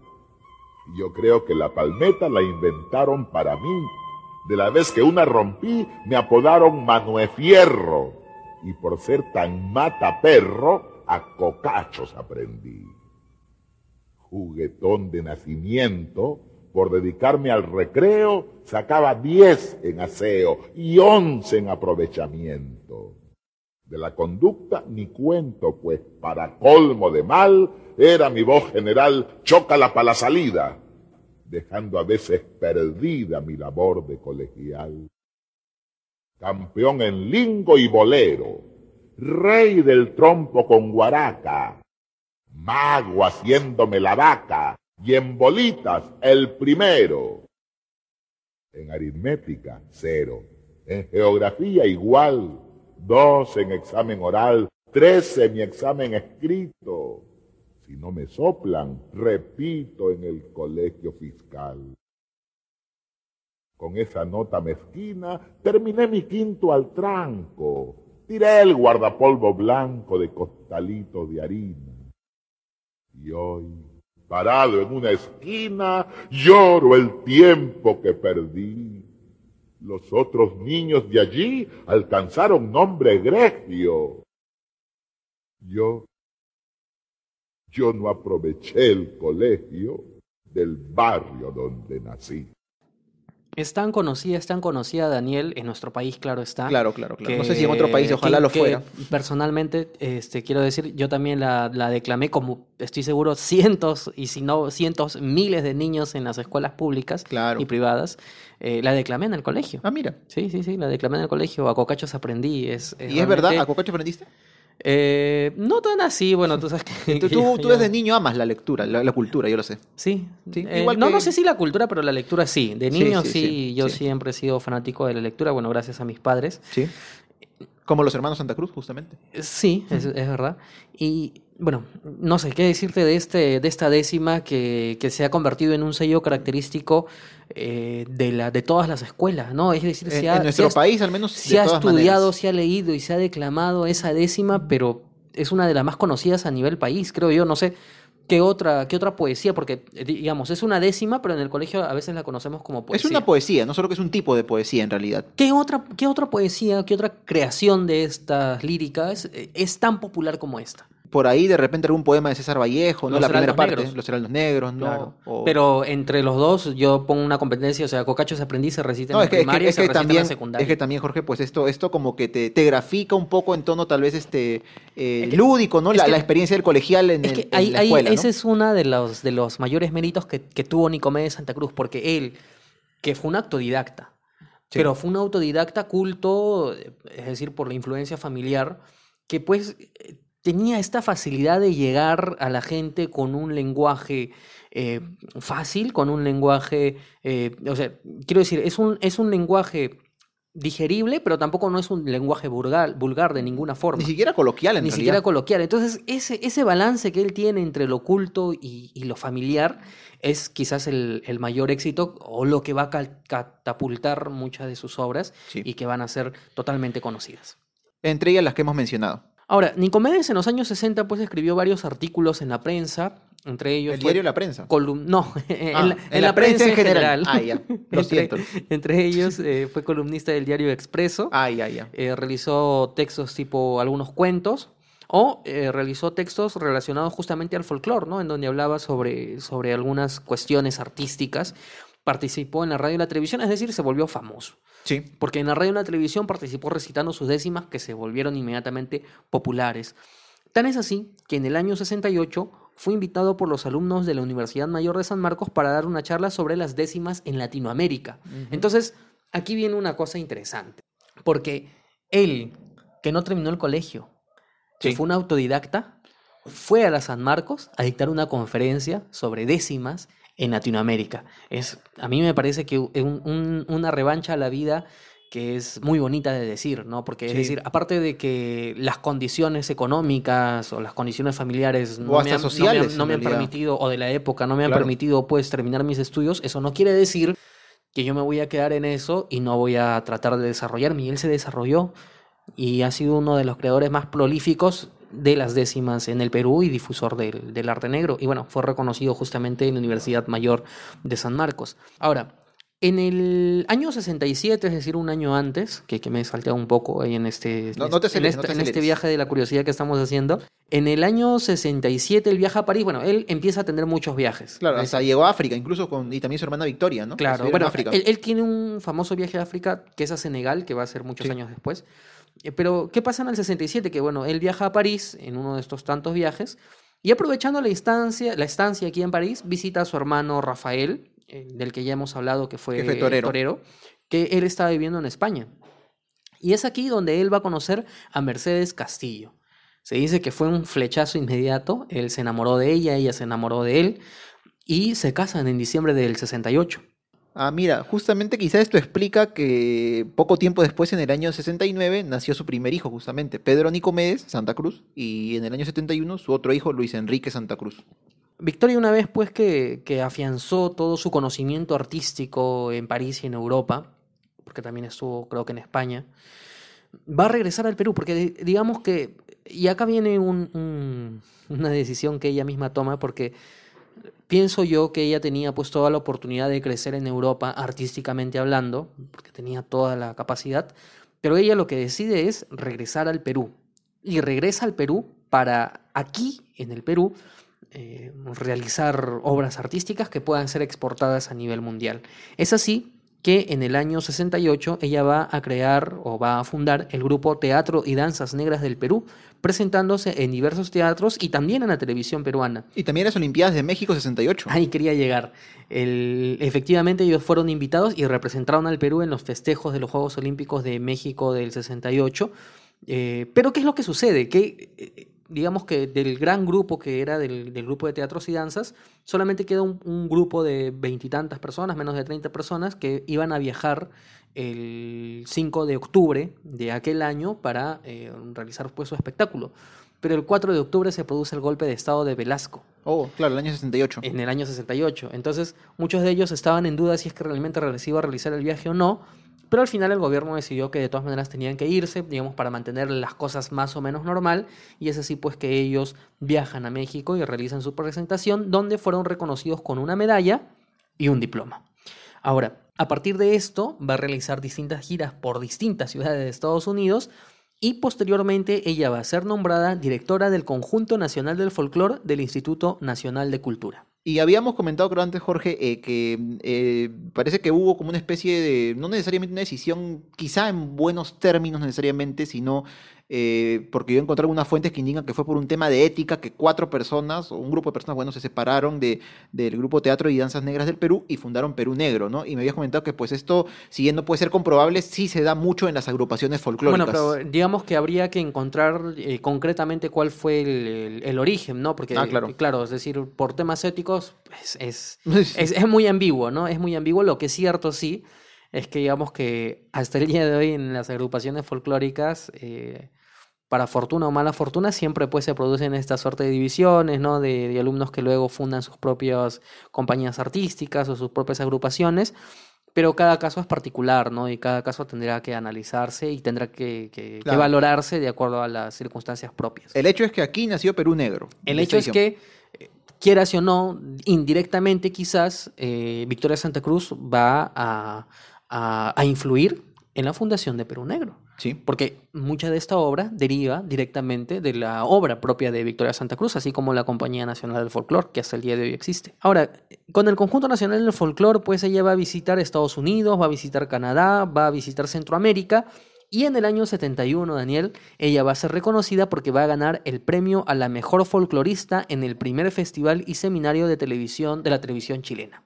yo creo que la palmeta la inventaron para mí. De la vez que una rompí, me apodaron Manuel Fierro. Y por ser tan mata perro, a cocachos aprendí. Juguetón de nacimiento, por dedicarme al recreo, sacaba diez en aseo y once en aprovechamiento. De la conducta ni cuento, pues para colmo de mal, era mi voz general, chócala para la salida, dejando a veces perdida mi labor de colegial. Campeón en lingo y bolero, rey del trompo con guaraca, mago haciéndome la vaca y en bolitas el primero. En aritmética, cero. En geografía, igual. Dos en examen oral, tres en mi examen escrito si no me soplan, repito en el colegio fiscal. Con esa nota mezquina terminé mi quinto al tranco. Tiré el guardapolvo blanco de costalitos de harina. Y hoy, parado en una esquina, lloro el tiempo que perdí. Los otros niños de allí alcanzaron nombre egregio. Yo yo no aproveché el colegio, del barrio donde nací. Es tan conocida, es tan conocida Daniel, en nuestro país, claro está. Claro, claro, claro. que- no sé si en otro país, ojalá que- lo fuera. Personalmente, este, quiero decir, yo también la, la declamé como, estoy seguro, cientos y si no cientos, miles de niños en las escuelas públicas Claro. y privadas. eh, la declamé en el colegio. Ah, mira. Sí, sí, sí, la declamé en el colegio. A Cocachos aprendí. Es, ¿Y es verdad? ¿A Cocacho aprendiste? Eh, no tan así, bueno, tú sabes [laughs] que... Tú, tú, [laughs] tú desde niño amas la lectura, la, la cultura, yo lo sé. Sí, Sí, eh, igual no, que- no sé si la cultura, pero la lectura sí. De niño sí, sí, sí, yo siempre he sido fanático de la lectura, bueno, gracias a mis padres. Sí. Como los hermanos Santa Cruz, justamente. Sí, es, es verdad. Y bueno, no sé qué decirte de, este, de esta décima que, que se ha convertido en un sello característico eh, de, la, de todas las escuelas, ¿no? Es decir, En, se en ha, nuestro se ha- país, al menos, se de ha todas estudiado, maneras. se ha leído y se ha declamado esa décima, pero es una de las más conocidas a nivel país, creo yo. No sé qué otra, qué otra poesía, porque eh, digamos, es una décima, pero en el colegio a veces la conocemos como Es poesía. una poesía, no solo que es un tipo de poesía en realidad. ¿Qué otra, ¿Qué otra poesía, qué otra creación de estas líricas eh, es tan popular como esta? Por ahí de repente algún poema de César Vallejo, ¿no? Los la primera parte, Negros. Los Heraldos Negros, ¿no? Claro. O- Pero entre los dos yo pongo una competencia, o sea, Cocachos aprendí, se recita en No, la es que, es que- primaria y es se que en también, la secundaria. es que también, Jorge, pues esto, esto como que te, te grafica un poco en tono tal vez este eh, Es que- lúdico, ¿no? es La, la experiencia del colegial en, Es el- que en la escuela, ¿no? ese es uno de los, de los mayores méritos que, que tuvo Nicomedes Santa Cruz, porque él, que fue un autodidacta, Sí. pero fue un autodidacta culto, eh, es decir, por la influencia familiar, que pues eh, tenía esta facilidad de llegar a la gente con un lenguaje eh, fácil, con un lenguaje, eh, o sea, quiero decir, es un, es un lenguaje digerible, pero tampoco no es un lenguaje vulgar, vulgar de ninguna forma Ni siquiera coloquial en ni realidad. siquiera coloquial. Entonces, ese, ese balance que él tiene entre lo culto y, y lo familiar es quizás el, el mayor éxito o lo que va a catapultar muchas de sus obras Sí. y que van a ser totalmente conocidas. Entre ellas las que hemos mencionado. Ahora, Nicomedes en los años 60 pues escribió varios artículos en la prensa, entre ellos El fue diario La Prensa. colum- no, [laughs] en, Ah, la, en la prensa en general. Ah, ya. Lo [laughs] entre, siento. entre ellos eh, fue columnista del diario Expreso. Ah, ya, ya. eh, realizó textos tipo algunos cuentos o eh, realizó textos relacionados justamente al folclore, ¿no? En donde hablaba sobre, sobre algunas cuestiones artísticas. Participó en la radio y la televisión, es decir, se volvió famoso. Sí. Porque en la radio y la televisión participó recitando sus décimas que se volvieron inmediatamente populares. Tan es así que en el año 68 fue invitado por los alumnos de la Universidad Mayor de San Marcos para dar una charla sobre las décimas en Latinoamérica. Entonces, aquí viene una cosa interesante, porque él, que no terminó el colegio, que fue un autodidacta, fue a la San Marcos a dictar una conferencia sobre décimas en Latinoamérica. Es, a mí me parece que es un- un- una revancha a la vida que es muy bonita de decir, ¿no? Porque es decir, aparte de que las condiciones económicas o las condiciones familiares no, me han, no me han- sociales, no en me han realidad. permitido, o de la época, no me han Claro. permitido pues terminar mis estudios, eso no quiere decir que yo me voy a quedar en eso y no voy a tratar de desarrollarme. Y él se desarrolló y ha sido uno de los creadores más prolíficos de las décimas en el Perú y difusor del, del arte negro. Y bueno, fue reconocido justamente en la Universidad Mayor de San Marcos. Ahora, en el año 67, es decir, un año antes, que, que me he salteado un poco ahí en este, No- no te en este- no te en este aceleres. viaje de la curiosidad que estamos haciendo, en el año 67 él viaja a París, bueno, él empieza a tener muchos viajes. Claro, Es- hasta llegó a África, incluso con, y también su hermana Victoria, ¿no? Claro, bueno, en África. él, él tiene un famoso viaje a África que es a Senegal, que va a ser muchos Sí. años después. Eh, Pero, ¿qué pasa en el 67? Que bueno, él viaja a París en uno de estos tantos viajes y aprovechando la instancia, la estancia aquí en París, visita a su hermano Rafael, eh, del que ya hemos hablado que fue, fue torero. que él estaba viviendo en España. Y es aquí donde él va a conocer a Mercedes Castillo. Se dice que fue un flechazo inmediato, él se enamoró de ella, ella se enamoró de él y se casan en diciembre del 68. Ah, mira, justamente quizá esto explica que poco tiempo después, en el año 69, nació su primer hijo, justamente, Pedro Nicomedes Santa Cruz, y en el año 71 su otro hijo, Luis Enrique Santa Cruz. Victoria una vez pues que, que afianzó todo su conocimiento artístico en París y en Europa, porque también estuvo creo que en España, va a regresar al Perú, porque di- digamos que, y acá viene un- un- una decisión que ella misma toma, porque pienso yo que ella tenía pues toda la oportunidad de crecer en Europa artísticamente hablando, porque tenía toda la capacidad, pero ella lo que decide es regresar al Perú. Y regresa al Perú para aquí, en el Perú, eh, realizar obras artísticas que puedan ser exportadas a nivel mundial. Es así que en el año 68 ella va a crear o va a fundar el grupo Teatro y Danzas Negras del Perú, presentándose en diversos teatros y también en la televisión peruana. Y también las Olimpiadas de México 68. Ahí quería llegar. El- efectivamente ellos fueron invitados y representaron al Perú en los festejos de los Juegos Olímpicos de México del 68. Eh, pero ¿qué es lo que sucede? Que eh, digamos que del gran grupo que era del, del grupo de teatros y danzas, solamente queda un, un grupo de veintitantas personas, menos de 30 personas, que iban a viajar el 5 de octubre de aquel año para eh, realizar pues su espectáculo. Pero el 4 de octubre se produce el golpe de estado de Velasco Oh, claro, el año 68. en el año 68. Entonces, muchos de ellos estaban en duda si es que realmente se iba a realizar el viaje o no, pero al final el gobierno decidió que de todas maneras tenían que irse, digamos, para mantener las cosas más o menos normal, y es así pues que ellos viajan a México y realizan su presentación, donde fueron reconocidos con una medalla y un diploma. Ahora, a partir de esto, va a realizar distintas giras por distintas ciudades de Estados Unidos, y posteriormente ella va a ser nombrada directora del Conjunto Nacional del Folclore del Instituto Nacional de Cultura. Y habíamos comentado, creo antes, Jorge, eh, que eh, parece que hubo como una especie de, no necesariamente una decisión, quizá en buenos términos necesariamente, sino eh, porque yo encontré algunas fuentes que indican que fue por un tema de ética, que cuatro personas, o un grupo de personas, bueno, se separaron de, del grupo Teatro y Danzas Negras del Perú y fundaron Perú Negro, ¿no? Y me habías comentado que pues esto, si bien no puede ser comprobable, sí se da mucho en las agrupaciones folclóricas. Bueno, pero digamos que habría que encontrar eh, concretamente cuál fue el, el- el origen, ¿no? Porque, Ah, claro. claro, es decir, por temas éticos es, [laughs] es, es, es muy ambiguo, ¿no? Es muy ambiguo. Lo que es cierto, sí, es que digamos que hasta el día de hoy en las agrupaciones folclóricas, eh, para fortuna o mala fortuna, siempre pues se producen esta suerte de divisiones, ¿no? De, de alumnos que luego fundan sus propias compañías artísticas o sus propias agrupaciones. Pero cada caso es particular, ¿no? Y cada caso tendrá que analizarse y tendrá que, que- que Claro. valorarse de acuerdo a las circunstancias propias. El hecho es que aquí nació Perú Negro. El hecho es que, eh, quieras o no, indirectamente quizás, eh, Victoria Santa Cruz va a, a- a influir en la fundación de Perú Negro. Sí. Porque mucha de esta obra deriva directamente de la obra propia de Victoria Santa Cruz, así como la Compañía Nacional del Folclore, que hasta el día de hoy existe. Ahora, con el Conjunto Nacional del Folclore, pues ella va a visitar Estados Unidos, va a visitar Canadá, va a visitar Centroamérica. Y en el año 71, Daniel, ella va a ser reconocida porque va a ganar el premio a la mejor folclorista en el primer festival y seminario de televisión de la televisión chilena.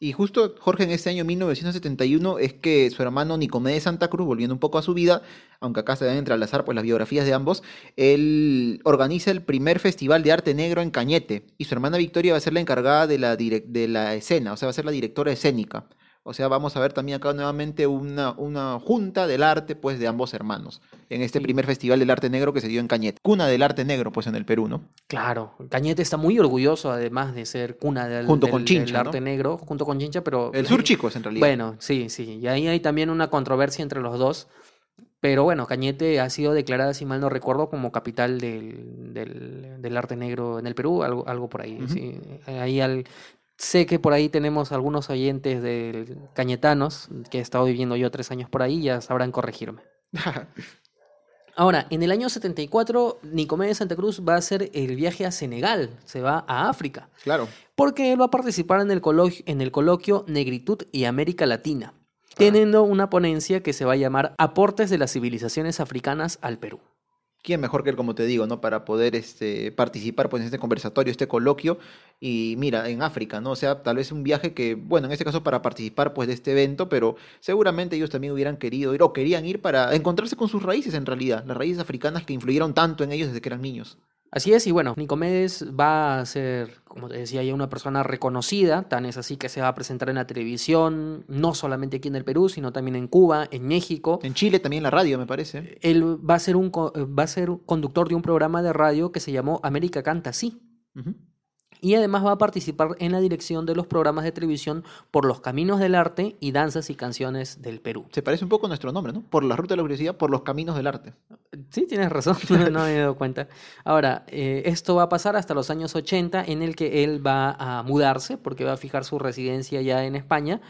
Y justo, Jorge, en este año 1971 es que su hermano Nicomedes Santa Cruz, volviendo un poco a su vida, aunque acá se deben entrelazar pues, las biografías de ambos, él organiza el primer festival de arte negro en Cañete. Y su hermana Victoria va a ser la encargada de la, de la escena, o sea, va a ser la directora escénica. O sea, vamos a ver también acá nuevamente una, una junta del arte pues, de ambos hermanos, en este primer festival del arte negro que se dio en Cañete. Cuna del arte negro, pues, en el Perú, ¿no? Claro, Cañete está muy orgulloso, además de ser cuna del, Junto del- con Chincha, del ¿no? arte negro, junto con Chincha, pero... El sur chicos, en realidad. Bueno, sí, sí. Y ahí hay también una controversia entre los dos. Pero bueno, Cañete ha sido declarada, si mal no recuerdo, como capital del, del, del arte negro en el Perú, algo, algo por ahí. Sí. Ahí al, sé que por ahí tenemos algunos oyentes del cañetanos, que he estado viviendo yo tres años por ahí, ya sabrán corregirme. [laughs] Ahora, en el año 74, Nicomedes Santa Cruz va a hacer el viaje a Senegal, se va a África claro. porque él va a participar en el, coloquio, en el coloquio Negritud y América Latina, teniendo una ponencia que se va a llamar Aportes de las civilizaciones africanas al Perú. ¿Quién mejor que él, como te digo, ¿no? Para poder este, participar pues, en este conversatorio, este coloquio. Y mira, en África, ¿no? O sea, tal vez un viaje que, bueno, en este caso para participar pues, de este evento, pero seguramente ellos también hubieran querido ir o querían ir para encontrarse con sus raíces en realidad, las raíces africanas que influyeron tanto en ellos desde que eran niños. Así es, y bueno, Nicomedes va a ser, como te decía, ya una persona reconocida, tan es así que se va a presentar en la televisión, no solamente aquí en el Perú, sino también en Cuba, en México. En Chile también la radio, me parece. Él va a ser un va a ser conductor de un programa de radio que se llamó América Canta Sí. Y además va a participar en la dirección de los programas de televisión por los caminos del arte y danzas y canciones del Perú. Se parece un poco a nuestro nombre, ¿no? Por la ruta de la curiosidad, por los caminos del arte. Sí, tienes razón, [laughs] no me he dado cuenta. Ahora, eh, esto va a pasar hasta los años 80 en el que él va a mudarse porque va a fijar su residencia ya en España,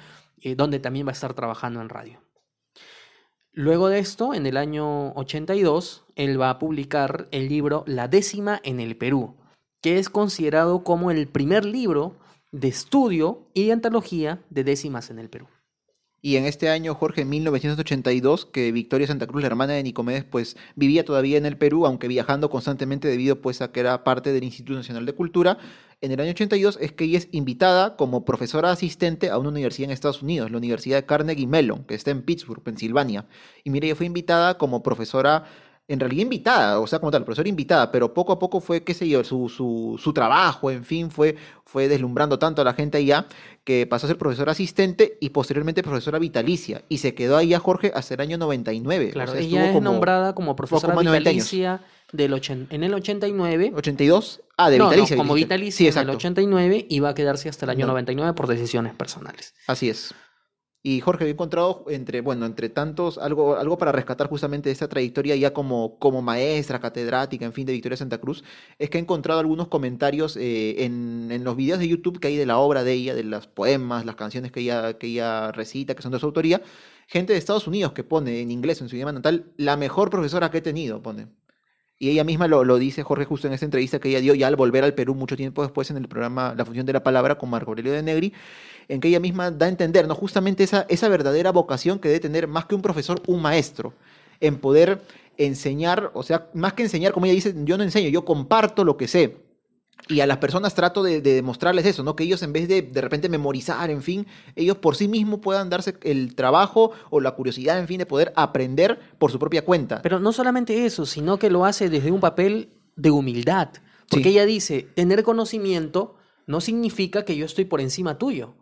eh, donde también va a estar trabajando en radio. Luego de esto, en el año 82, él va a publicar el libro La décima en el Perú, que es considerado como el primer libro de estudio y de antología de décimas en el Perú. Y en este año, Jorge, en 1982, que Victoria Santa Cruz, la hermana de Nicomedes, pues vivía todavía en el Perú, aunque viajando constantemente debido pues a que era parte del Instituto Nacional de Cultura, en el año 82 es que ella es invitada como profesora asistente a una universidad en Estados Unidos, la Universidad de Carnegie Mellon, que está en Pittsburgh, Pensilvania. Y mire, ella fue invitada como profesora en realidad invitada, o sea, como tal, profesora invitada, pero poco a poco fue, qué sé yo, su, su, su, trabajo, en fin, fue, fue deslumbrando tanto a la gente allá que pasó a ser profesora asistente y posteriormente profesora vitalicia. Y se quedó ahí a Jorge hasta el año 99. Claro, ella es nombrada como profesora vitalicia del en el 89. ¿82? Ah, de vitalicia. como vitalicia en el 89 y va a quedarse hasta el año 99 por decisiones personales. Así es. Y Jorge, he encontrado entre, bueno, entre tantos, algo, algo para rescatar justamente de esta trayectoria ya como, como maestra, catedrática, en fin, de Victoria Santa Cruz, es que he encontrado algunos comentarios eh, en, en, los videos de YouTube que hay de la obra de ella, de los poemas, las canciones que ella, que ella recita, que son de su autoría, gente de Estados Unidos que pone en inglés, en su idioma natal, la mejor profesora que he tenido, pone. Y ella misma lo, lo, dice, Jorge, justo en esta entrevista que ella dio ya al volver al Perú mucho tiempo después en el programa La Función de la Palabra con Marco Aurelio de Negri, en que ella misma da a entender, ¿no? Justamente esa, esa verdadera vocación que debe tener más que un profesor, un maestro, en poder enseñar, o sea, más que enseñar, como ella dice, yo no enseño, yo comparto lo que sé. Y a las personas trato de, de, demostrarles eso, ¿no? Que ellos en vez de de repente memorizar, en fin, ellos por sí mismos puedan darse el trabajo o la curiosidad, en fin, de poder aprender por su propia cuenta. Pero no solamente eso, sino que lo hace desde un papel de humildad. Porque sí. ella dice, tener conocimiento no significa que yo estoy por encima tuyo.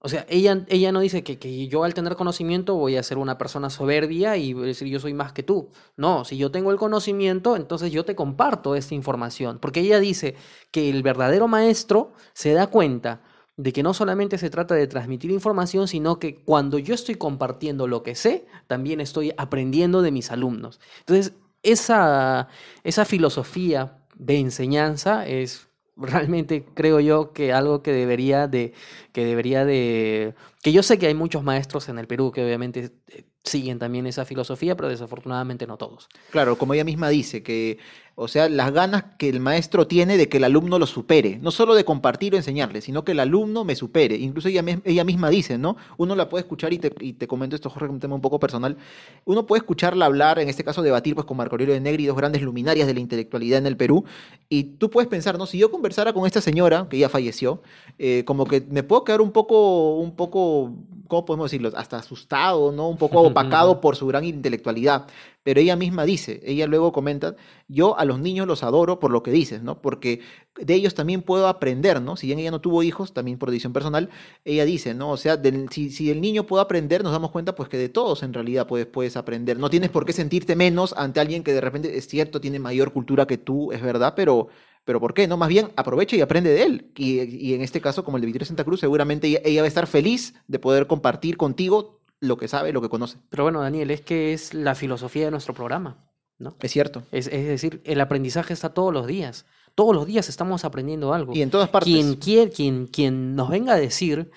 O sea, ella, ella no dice que, que, yo al tener conocimiento voy a ser una persona soberbia y decir yo soy más que tú. No, si yo tengo el conocimiento, entonces yo te comparto esta información. Porque ella dice que el verdadero maestro se da cuenta de que no solamente se trata de transmitir información, sino que cuando yo estoy compartiendo lo que sé, también estoy aprendiendo de mis alumnos. Entonces, esa, esa filosofía de enseñanza es realmente creo yo que algo que debería de que debería de que yo sé que hay muchos maestros en el Perú que obviamente eh, siguen también esa filosofía, pero desafortunadamente no todos. Claro, como ella misma dice que o sea, las ganas que el maestro tiene de que el alumno lo supere, no solo de compartir o enseñarle, sino que el alumno me supere. Incluso ella, ella misma dice, ¿no? Uno la puede escuchar y te, y te comento esto, Jorge, un tema un poco personal. Uno puede escucharla hablar, en este caso debatir pues con Marco Aurelio de Negri, dos grandes luminarias de la intelectualidad en el Perú, y tú puedes pensar, ¿no? Si yo conversara con esta señora, que ya falleció, eh, como que me puedo quedar un poco, un poco, ¿cómo podemos decirlo? Hasta asustado, ¿no? Un poco [laughs] opacado por su gran intelectualidad pero ella misma dice, ella luego comenta, yo a los niños los adoro por lo que dices, ¿no? Porque de ellos también puedo aprender, ¿no? Si bien ella no tuvo hijos, también por decisión personal, ella dice, ¿no? O sea, del, si, el niño puede aprender, nos damos cuenta pues que de todos en realidad puedes, puedes aprender. No tienes por qué sentirte menos ante alguien que de repente es cierto, tiene mayor cultura que tú, es verdad, pero... Pero ¿por qué? No, más bien aprovecha y aprende de él. Y, y en este caso, como el de Victoria Santa Cruz, seguramente ella, ella va a estar feliz de poder compartir contigo lo que sabe, lo que conoce. Pero bueno, Daniel, es que es la filosofía de nuestro programa, ¿no? Es cierto. Es, es, decir, el aprendizaje está todos los días. Todos los días estamos aprendiendo algo. Y en todas partes. Quien, quien, quien, quien nos venga a decir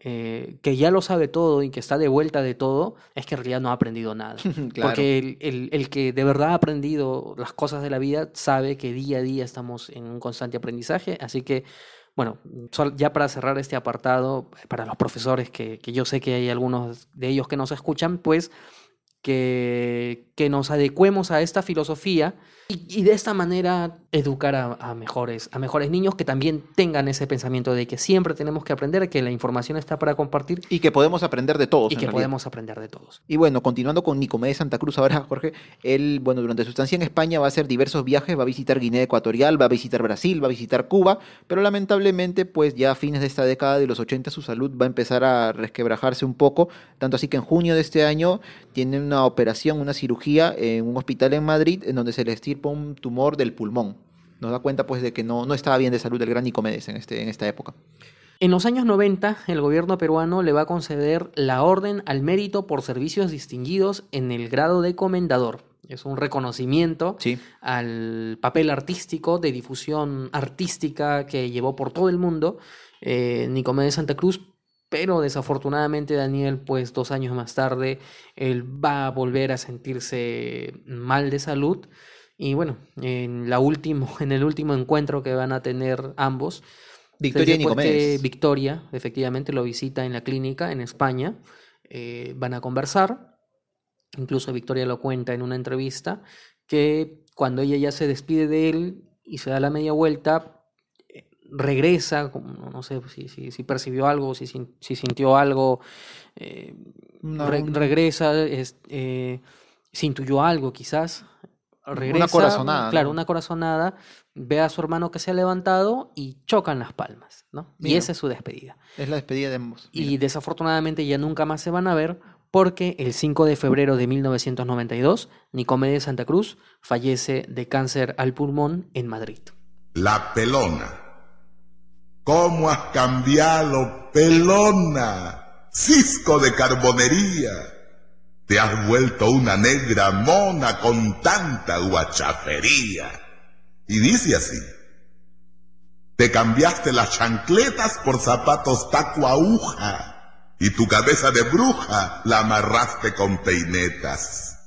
eh, que ya lo sabe todo y que está de vuelta de todo, es que en realidad no ha aprendido nada. [laughs] claro. Porque el, el, el, que de verdad ha aprendido las cosas de la vida sabe que día a día estamos en un constante aprendizaje. Así que bueno, ya para cerrar este apartado, para los profesores, que, que, yo sé que hay algunos de ellos que nos escuchan, pues que, que nos adecuemos a esta filosofía y, y de esta manera educar a, a, mejores, a mejores niños que también tengan ese pensamiento de que siempre tenemos que aprender, que la información está para compartir. Y que podemos aprender de todos. Y que realidad. podemos aprender de todos. Y bueno, continuando con Nicomedes Santa Cruz ahora, Jorge, él, bueno, durante su estancia en España va a hacer diversos viajes, va a visitar Guinea Ecuatorial, va a visitar Brasil, va a visitar Cuba, pero lamentablemente, pues ya a fines de esta década de los 80 su salud va a empezar a resquebrajarse un poco, tanto así que en junio de este año tiene una operación, una cirugía en un hospital en Madrid, en donde se le estirpa un tumor del pulmón nos da cuenta pues de que no, no estaba bien de salud el gran Nicomedes en, este, en esta época. En los años 90, el gobierno peruano le va a conceder la Orden al Mérito por Servicios Distinguidos en el grado de comendador. Es un reconocimiento sí. al papel artístico, de difusión artística que llevó por todo el mundo eh, Nicomedes Santa Cruz, pero desafortunadamente Daniel, pues dos años más tarde, él va a volver a sentirse mal de salud Y bueno, en, la último, [laughs] en el último encuentro que van a tener ambos, Victoria y. Victoria, efectivamente, lo visita en la clínica en España. eh, van a conversar. Incluso Victoria lo cuenta en una entrevista que cuando ella ya se despide de él y se da la media vuelta, eh, regresa, no sé si, si, si percibió algo, si, si sintió algo, eh, re- regresa, es- eh, se intuyó algo quizás. Regresa, corazonada, Claro, ¿no? una corazonada, ve a su hermano que se ha levantado y chocan las palmas, ¿no? Y esa es su despedida. Es la despedida de ambos. Y desafortunadamente ya nunca más se van a ver porque el 5 de febrero de 1992, Nicomedes Santa Cruz fallece de cáncer al pulmón en Madrid. La pelona. ¿Cómo has cambiado, pelona? Cisco de carbonería. Te has vuelto una negra mona con tanta guachafería. Y dice así. Te cambiaste las chancletas por zapatos taco aguja. Y tu cabeza de bruja la amarraste con peinetas.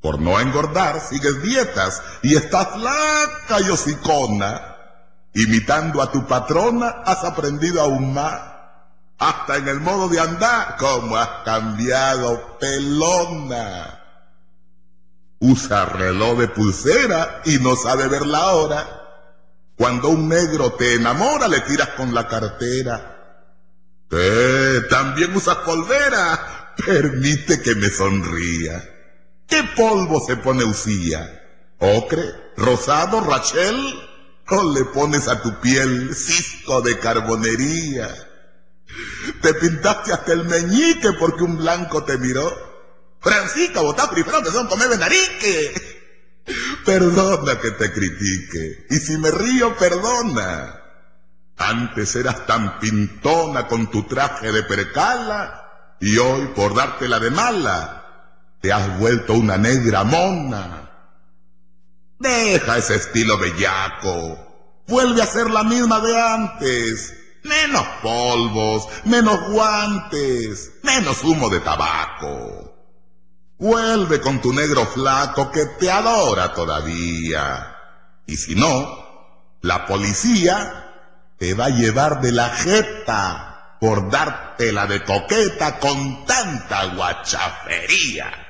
Por no engordar, sigues dietas y estás flaca y hocicona. Imitando a tu patrona, has aprendido aún más. Hasta en el modo de andar, como has cambiado, pelona. Usa reloj de pulsera y no sabe ver la hora. Cuando un negro te enamora, le tiras con la cartera. ¿Qué? ¿También usas polvera? [laughs] Permite que me sonría. ¿Qué polvo se pone Usía? ¿Ocre? ¿Rosado? ¿Rachel? ¿O le pones a tu piel cisco de carbonería? Te pintaste hasta el meñique porque un blanco te miró. Francisca, votá primero que son comer benarique. Perdona que te critique. Y si me río, perdona. Antes eras tan pintona con tu traje de percala y hoy, por dártela de mala, te has vuelto una negra mona. Deja ese estilo bellaco. Vuelve a ser la misma de antes. Menos polvos, menos guantes, menos humo de tabaco. Vuelve con tu negro flaco que te adora todavía. Y si no, la policía te va a llevar de la jeta por dártela de coqueta con tanta guachafería.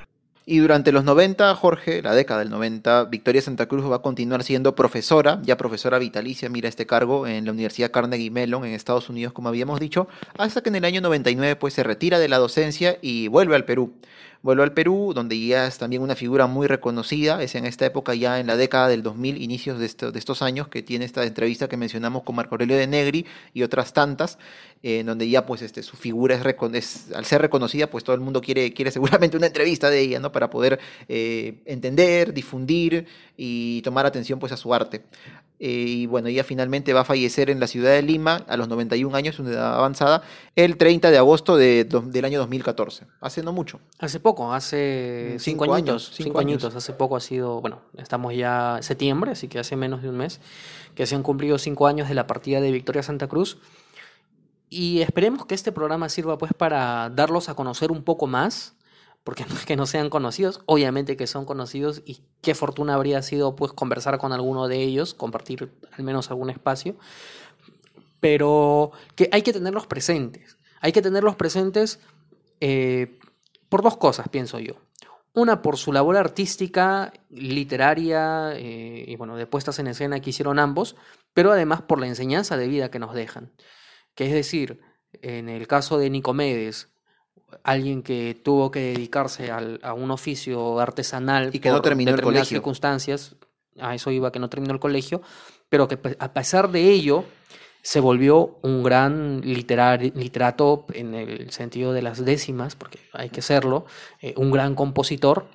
Y durante los 90, Jorge, la década del 90, Victoria Santa Cruz va a continuar siendo profesora, ya profesora vitalicia, mira este cargo, en la Universidad Carnegie Mellon en Estados Unidos, como habíamos dicho, hasta que en el año 99 pues se retira de la docencia y vuelve al Perú. Vuelve al Perú, donde ya es también una figura muy reconocida, es en esta época ya en la década del 2000, inicios de, de estos años, que tiene esta entrevista que mencionamos con Marco Aurelio de Negri y otras tantas, en donde ya pues este, su figura es, al ser reconocida, pues todo el mundo quiere, quiere seguramente una entrevista de ella, ¿no? Para poder eh, entender, difundir y tomar atención pues a su arte. Eh, y bueno, ella finalmente va a fallecer en la ciudad de Lima a los 91 años, una edad avanzada, el 30 de agosto de del año 2014, hace no mucho. Hace poco, hace Mm, cinco, cinco añitos, años, cinco, cinco años. añitos, hace poco ha sido, bueno, estamos ya en septiembre, así que hace menos de un mes que se han cumplido cinco años de la partida de Victoria Santa Cruz y esperemos que este programa sirva pues para darlos a conocer un poco más, porque [laughs] no es que no sean conocidos, obviamente que son conocidos y qué fortuna habría sido pues conversar con alguno de ellos, compartir al menos algún espacio, pero que hay que tenerlos presentes, hay que tenerlos presentes eh, por dos cosas, pienso yo. Una por su labor artística, literaria eh, y bueno, de puestas en escena que hicieron ambos, pero además por la enseñanza de vida que nos dejan. Que es decir, en el caso de Nicomedes, alguien que tuvo que dedicarse al- a un oficio artesanal Y que no por terminó el determinadas colegio. circunstancias, a eso iba que no terminó el colegio, pero que a pesar de ello se volvió un gran literar- literato en el sentido de las décimas, porque hay que serlo, eh, un gran compositor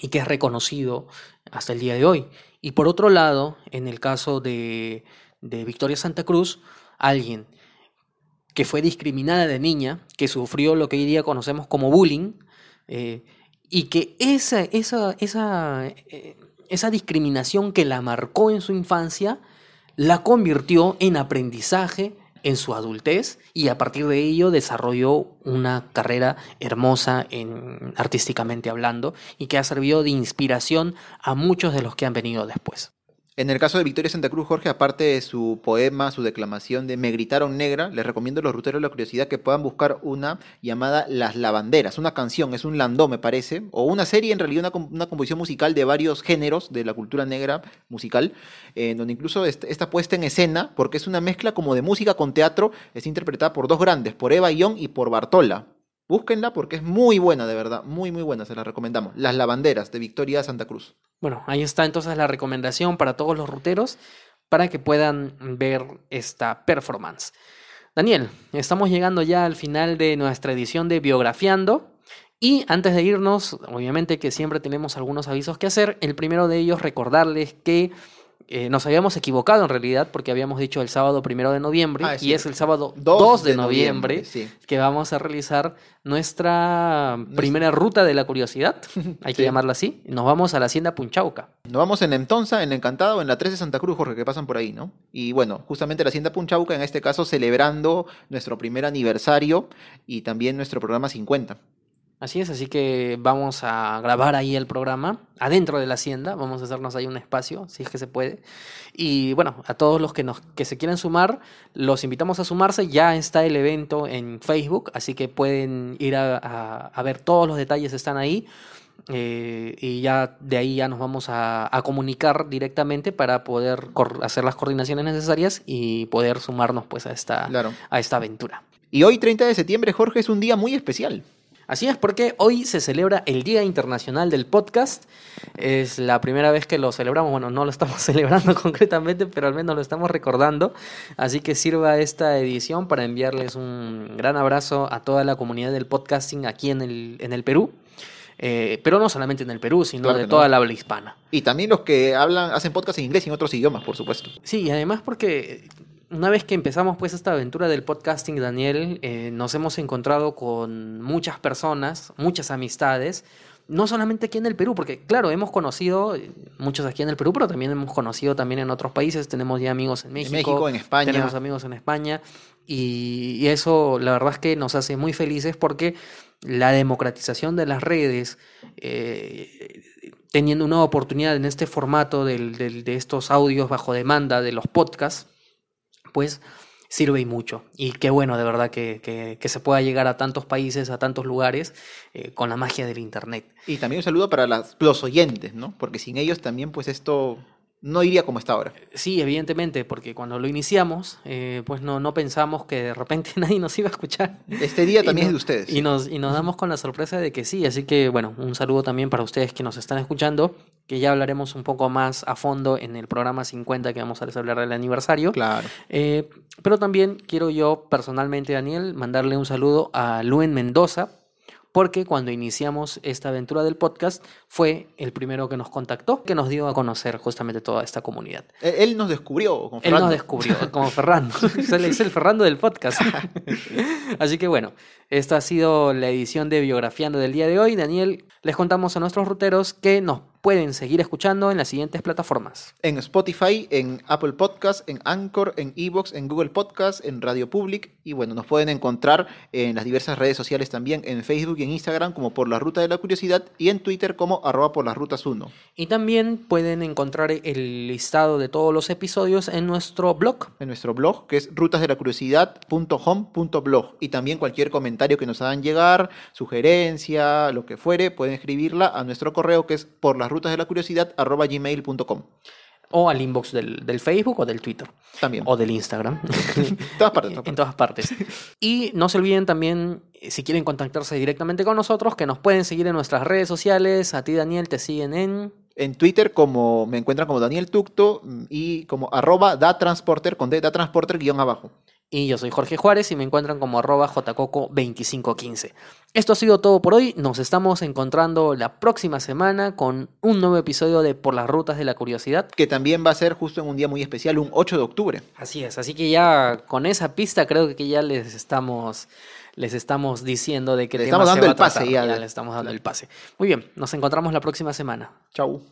y que es reconocido hasta el día de hoy. Y por otro lado, en el caso de, de Victoria Santa Cruz, alguien que fue discriminada de niña, que sufrió lo que hoy día conocemos como bullying, eh, y que esa, esa, esa, eh, esa discriminación que la marcó en su infancia, la convirtió en aprendizaje en su adultez y a partir de ello desarrolló una carrera hermosa en, artísticamente hablando y que ha servido de inspiración a muchos de los que han venido después. En el caso de Victoria Santa Cruz, Jorge, aparte de su poema, su declamación de Me gritaron negra, les recomiendo a los ruteros de la curiosidad que puedan buscar una llamada Las Lavanderas, una canción, es un landó me parece, o una serie en realidad, una, composición musical de varios géneros de la cultura negra musical, en donde incluso está puesta en escena, porque es una mezcla como de música con teatro, es interpretada por dos grandes, por Eva Young y por Bartola. Búsquenla porque es muy buena, de verdad, muy, muy buena, se la recomendamos. Las Lavanderas de Victoria Santa Cruz. Bueno, ahí está entonces la recomendación para todos los ruteros para que puedan ver esta performance. Daniel, estamos llegando ya al final de nuestra edición de Biografiando. Y antes de irnos, obviamente que siempre tenemos algunos avisos que hacer. El primero de ellos, recordarles que eh, nos habíamos equivocado en realidad porque habíamos dicho el sábado primero de noviembre Ah, y es el sábado 2 2 de, de noviembre, noviembre, sí. que vamos a realizar nuestra primera ruta de la curiosidad, [laughs] hay que Sí. llamarla así. Nos vamos a la hacienda Punchauca. Nos vamos en Entonza, en Encantado, o en la 3 de Santa Cruz, Jorge, que pasan por ahí, ¿no? Y bueno, justamente la Hacienda Punchauca, en este caso, celebrando nuestro primer aniversario y también nuestro programa 50. Así es, así que vamos a grabar ahí el programa adentro de la hacienda, vamos a hacernos ahí un espacio, si es que se puede. Y bueno, a todos los que nos que se quieran sumar, los invitamos a sumarse, ya está el evento en Facebook, así que pueden ir a, a- a ver todos los detalles están ahí. eh, y ya de ahí ya nos vamos a, a comunicar directamente para poder hacer las coordinaciones necesarias y poder sumarnos pues a esta, Claro. a esta aventura. Y hoy, 30 de septiembre, Jorge, es un día muy especial. Así es, porque hoy se celebra el Día Internacional del Podcast. Es la primera vez que lo celebramos. Bueno, no lo [laughs] estamos celebrando concretamente, pero al menos lo estamos recordando. Así que sirva esta edición para enviarles un gran abrazo a toda la comunidad del podcasting aquí en el, en el Perú. Eh, pero no solamente en el Perú, sino Claro de toda no. la habla hispana. Y también los que hablan, hacen podcast en inglés y en otros idiomas, por supuesto. Sí, y además porque una vez que empezamos pues esta aventura del podcasting, Daniel, eh, nos hemos encontrado con muchas personas, muchas amistades, no solamente aquí en el Perú, porque claro, hemos conocido eh, muchos aquí en el Perú, pero también hemos conocido también en otros países, tenemos ya amigos en México, México, en España. tenemos amigos en España, y, y eso la verdad es que nos hace muy felices porque la democratización de las redes, eh, teniendo una oportunidad en este formato del- del- de estos audios bajo demanda de los podcasts, pues sirve y mucho. Y qué bueno de verdad que, que- que se pueda llegar a tantos países, a tantos lugares, eh, con la magia del Internet. Y también un saludo para las- los oyentes, ¿no? Porque sin ellos también, pues esto no iría como está ahora. Sí, evidentemente, porque cuando lo iniciamos, eh, pues no, no pensamos que de repente [laughs] nadie nos iba a escuchar. Este día también es de ustedes. Y nos, y nos damos con la sorpresa de que sí, así que bueno, un saludo también para ustedes que nos están escuchando, que ya hablaremos un poco más a fondo en el programa 50 que vamos a celebrar del aniversario. Claro. Eh, pero también quiero yo personalmente, Daniel, mandarle un saludo a Luen Mendoza, porque cuando iniciamos esta aventura del podcast fue el primero que nos contactó, que nos dio a conocer justamente toda esta comunidad. Él, él nos descubrió con Él Fernando. nos descubrió, como Ferrando. Se [laughs] le dice el Ferrando del podcast. [laughs] Así que bueno, esta ha sido la edición de Biografiando del día de hoy. Daniel, les contamos a nuestros ruteros que nos pueden seguir escuchando en las siguientes plataformas. En Spotify, en Apple Podcast, en Anchor, en Evox, en Google Podcast, en Radio Public. Y bueno, nos pueden encontrar en las diversas redes sociales también, en Facebook y en Instagram como por la Ruta de la Curiosidad y en Twitter como arroba por las rutas 1. Y también pueden encontrar el listado de todos los episodios en nuestro blog. En nuestro blog, que es rutasdelacuriosidad.home.blog. Y también cualquier comentario que nos hagan llegar, sugerencia, lo que fuere, pueden escribirla a nuestro correo que es por las rutas de la curiosidad arroba gmail.com. O al inbox del, del Facebook o del Twitter. También. O del Instagram. [laughs] todas partes, [laughs] todas en todas partes. Y no se olviden también, eh, si quieren contactarse directamente con nosotros, que nos pueden seguir en nuestras redes sociales. A ti, Daniel, te siguen en... En Twitter como me encuentran como Daniel Tucto y como arroba da transporter con D, da transporter guion abajo. Y yo soy Jorge Juárez y me encuentran como arroba jcoco2515. Esto ha sido todo por hoy. Nos estamos encontrando la próxima semana con un nuevo episodio de Por las Rutas de la Curiosidad. Que también va a ser justo en un día muy especial, un 8 de octubre. Así es, así que ya con esa pista creo que ya les estamos les estamos diciendo de qué Le estamos se dando va el pase ya Ya le estamos dando el pase. Muy bien, nos encontramos la próxima semana. Chau.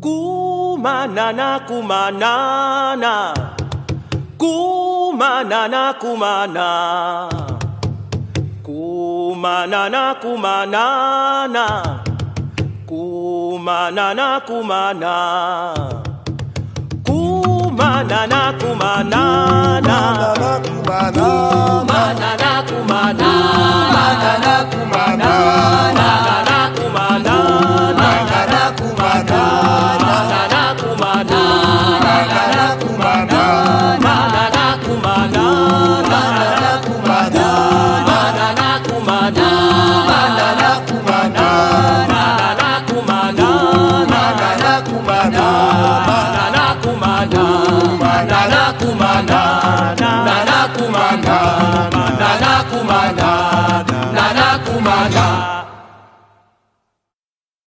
Kumanana, kumanana. Kumanana kumana. Kumanana kumanana Kumanana kumana Kumanana kumanana Kumanana kumanana Kumanana kumanana Kumanana kumanana Kumanana kumanana kumanda, nana kumanda, nana kumanda.